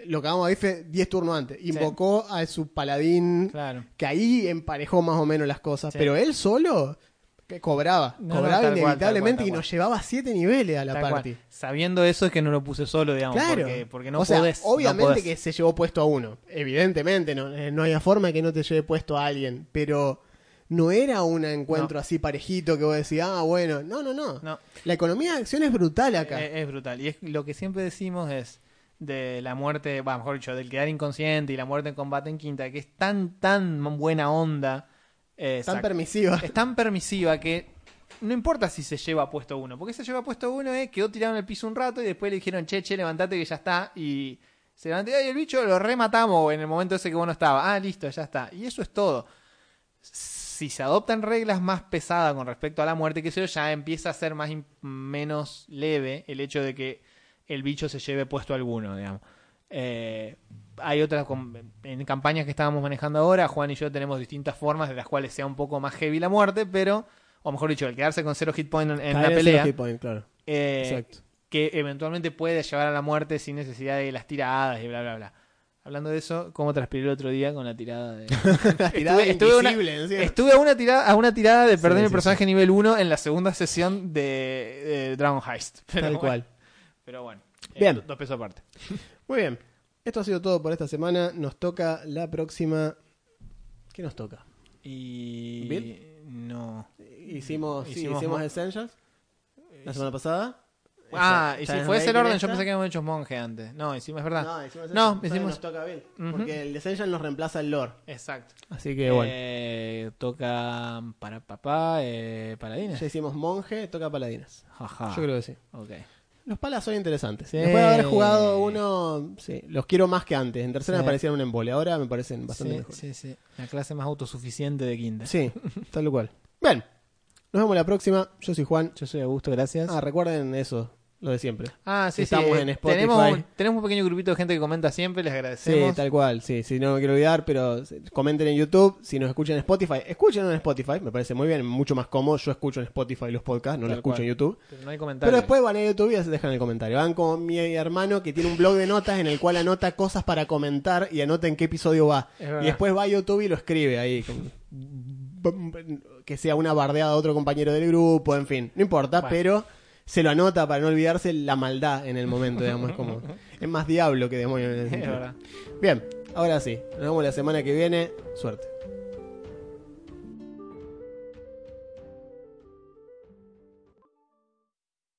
lo cagamos a bife 10 turnos antes. Invocó a su paladín, Claro. que ahí emparejó más o menos las cosas. Sí. Pero él solo que cobraba. No, cobraba inevitablemente cual, y nos llevaba 7 niveles a la cual. party. Sabiendo eso es que no lo puse solo, digamos. Claro. Porque, porque no o sea, podés. no obviamente podés. que se llevó puesto a uno. Evidentemente, no, eh, no había forma que no te lleve puesto a alguien. Pero no era un encuentro así parejito que vos decís, ah, bueno. No, no, no. No. La economía de acción es brutal acá. Eh, Es, brutal. Y es lo que siempre decimos es de la muerte, bueno, mejor dicho, del quedar inconsciente y la muerte en combate en quinta, que es tan, tan buena onda. Eh, tan permisiva. es tan permisiva que no importa si se lleva puesto uno. Porque se lleva puesto uno, eh, quedó tirado en el piso un rato y después le dijeron, che, che, levantate que ya está. Y se levantó y el bicho lo rematamos en el momento ese que vos no estaba. Ah, listo, ya está. Y eso es todo. Si se adoptan reglas más pesadas con respecto a la muerte, que sé yo, ya empieza a ser más menos leve el hecho de que el bicho se lleve puesto alguno, digamos. Eh, hay otras en campañas que estábamos manejando ahora, Juan y yo tenemos distintas formas de las cuales sea un poco más heavy la muerte, pero, o mejor dicho, el quedarse con cero hit point en, en la pelea, cero hit point, claro. eh, Exacto. que eventualmente puede llevar a la muerte sin necesidad de las tiradas y bla, bla, bla. Hablando de eso, ¿cómo transpiré el otro día con la tirada de... La tirada estuve, estuve a una, estuve a una tirada, a una tirada de perder Sí, mi sí, personaje nivel 1 en la segunda sesión de, de Dragon Heist. Pero Tal bueno, cual. Pero bueno. eh, Bien. dos pesos aparte. Muy bien. Esto ha sido todo por esta semana. Nos toca la próxima. ¿Qué nos toca? Y... No. Hicimos, sí, Hicimos hicimos mo- Essentials la semana pasada. Ah, y si fue ese el orden, yo pensé que habíamos hecho monje antes. No, hicimos, es verdad. No, hicimos No, hicimos- nos toca Bill. Porque el Essential nos reemplaza el lore. Exacto. Así que bueno. Eh, toca para papá, eh, paladines. Ya hicimos monje, toca paladinas. Jaja. Yo creo que sí. Ok. Los palas son interesantes. Sí. Después de haber jugado uno, sí, los quiero más que antes. En tercera Sí. me parecían un embole, ahora me parecen bastante Sí, mejor. sí, sí. La clase más autosuficiente de quinta. Sí, tal cual. Bien, nos vemos la próxima. Yo soy Juan. Yo soy Augusto, gracias. Ah, recuerden eso, lo de siempre. Ah, sí, Estamos sí. en Spotify. Tenemos, tenemos un pequeño grupito de gente que comenta siempre, les Sí, agradecemos. tal cual, sí, sí, no me quiero olvidar, pero comenten en YouTube, si nos escuchan en Spotify, escuchen en Spotify, me parece muy bien, mucho más cómodo, yo escucho en Spotify los podcasts, no lo Tal escucho en YouTube. Pero no hay comentarios. Pero después van a YouTube y dejan el comentario. Van con mi hermano que tiene un blog de notas en el cual anota cosas para comentar y anota en qué episodio va. Y después va a YouTube y lo escribe ahí. Que sea una bardeada de otro compañero del grupo, en fin. No importa, Bueno. pero se lo anota para no olvidarse la maldad en el momento, digamos. Es como. Es más diablo que demonio en Es sentido. Bien, ahora sí. Nos vemos la semana que viene. Suerte.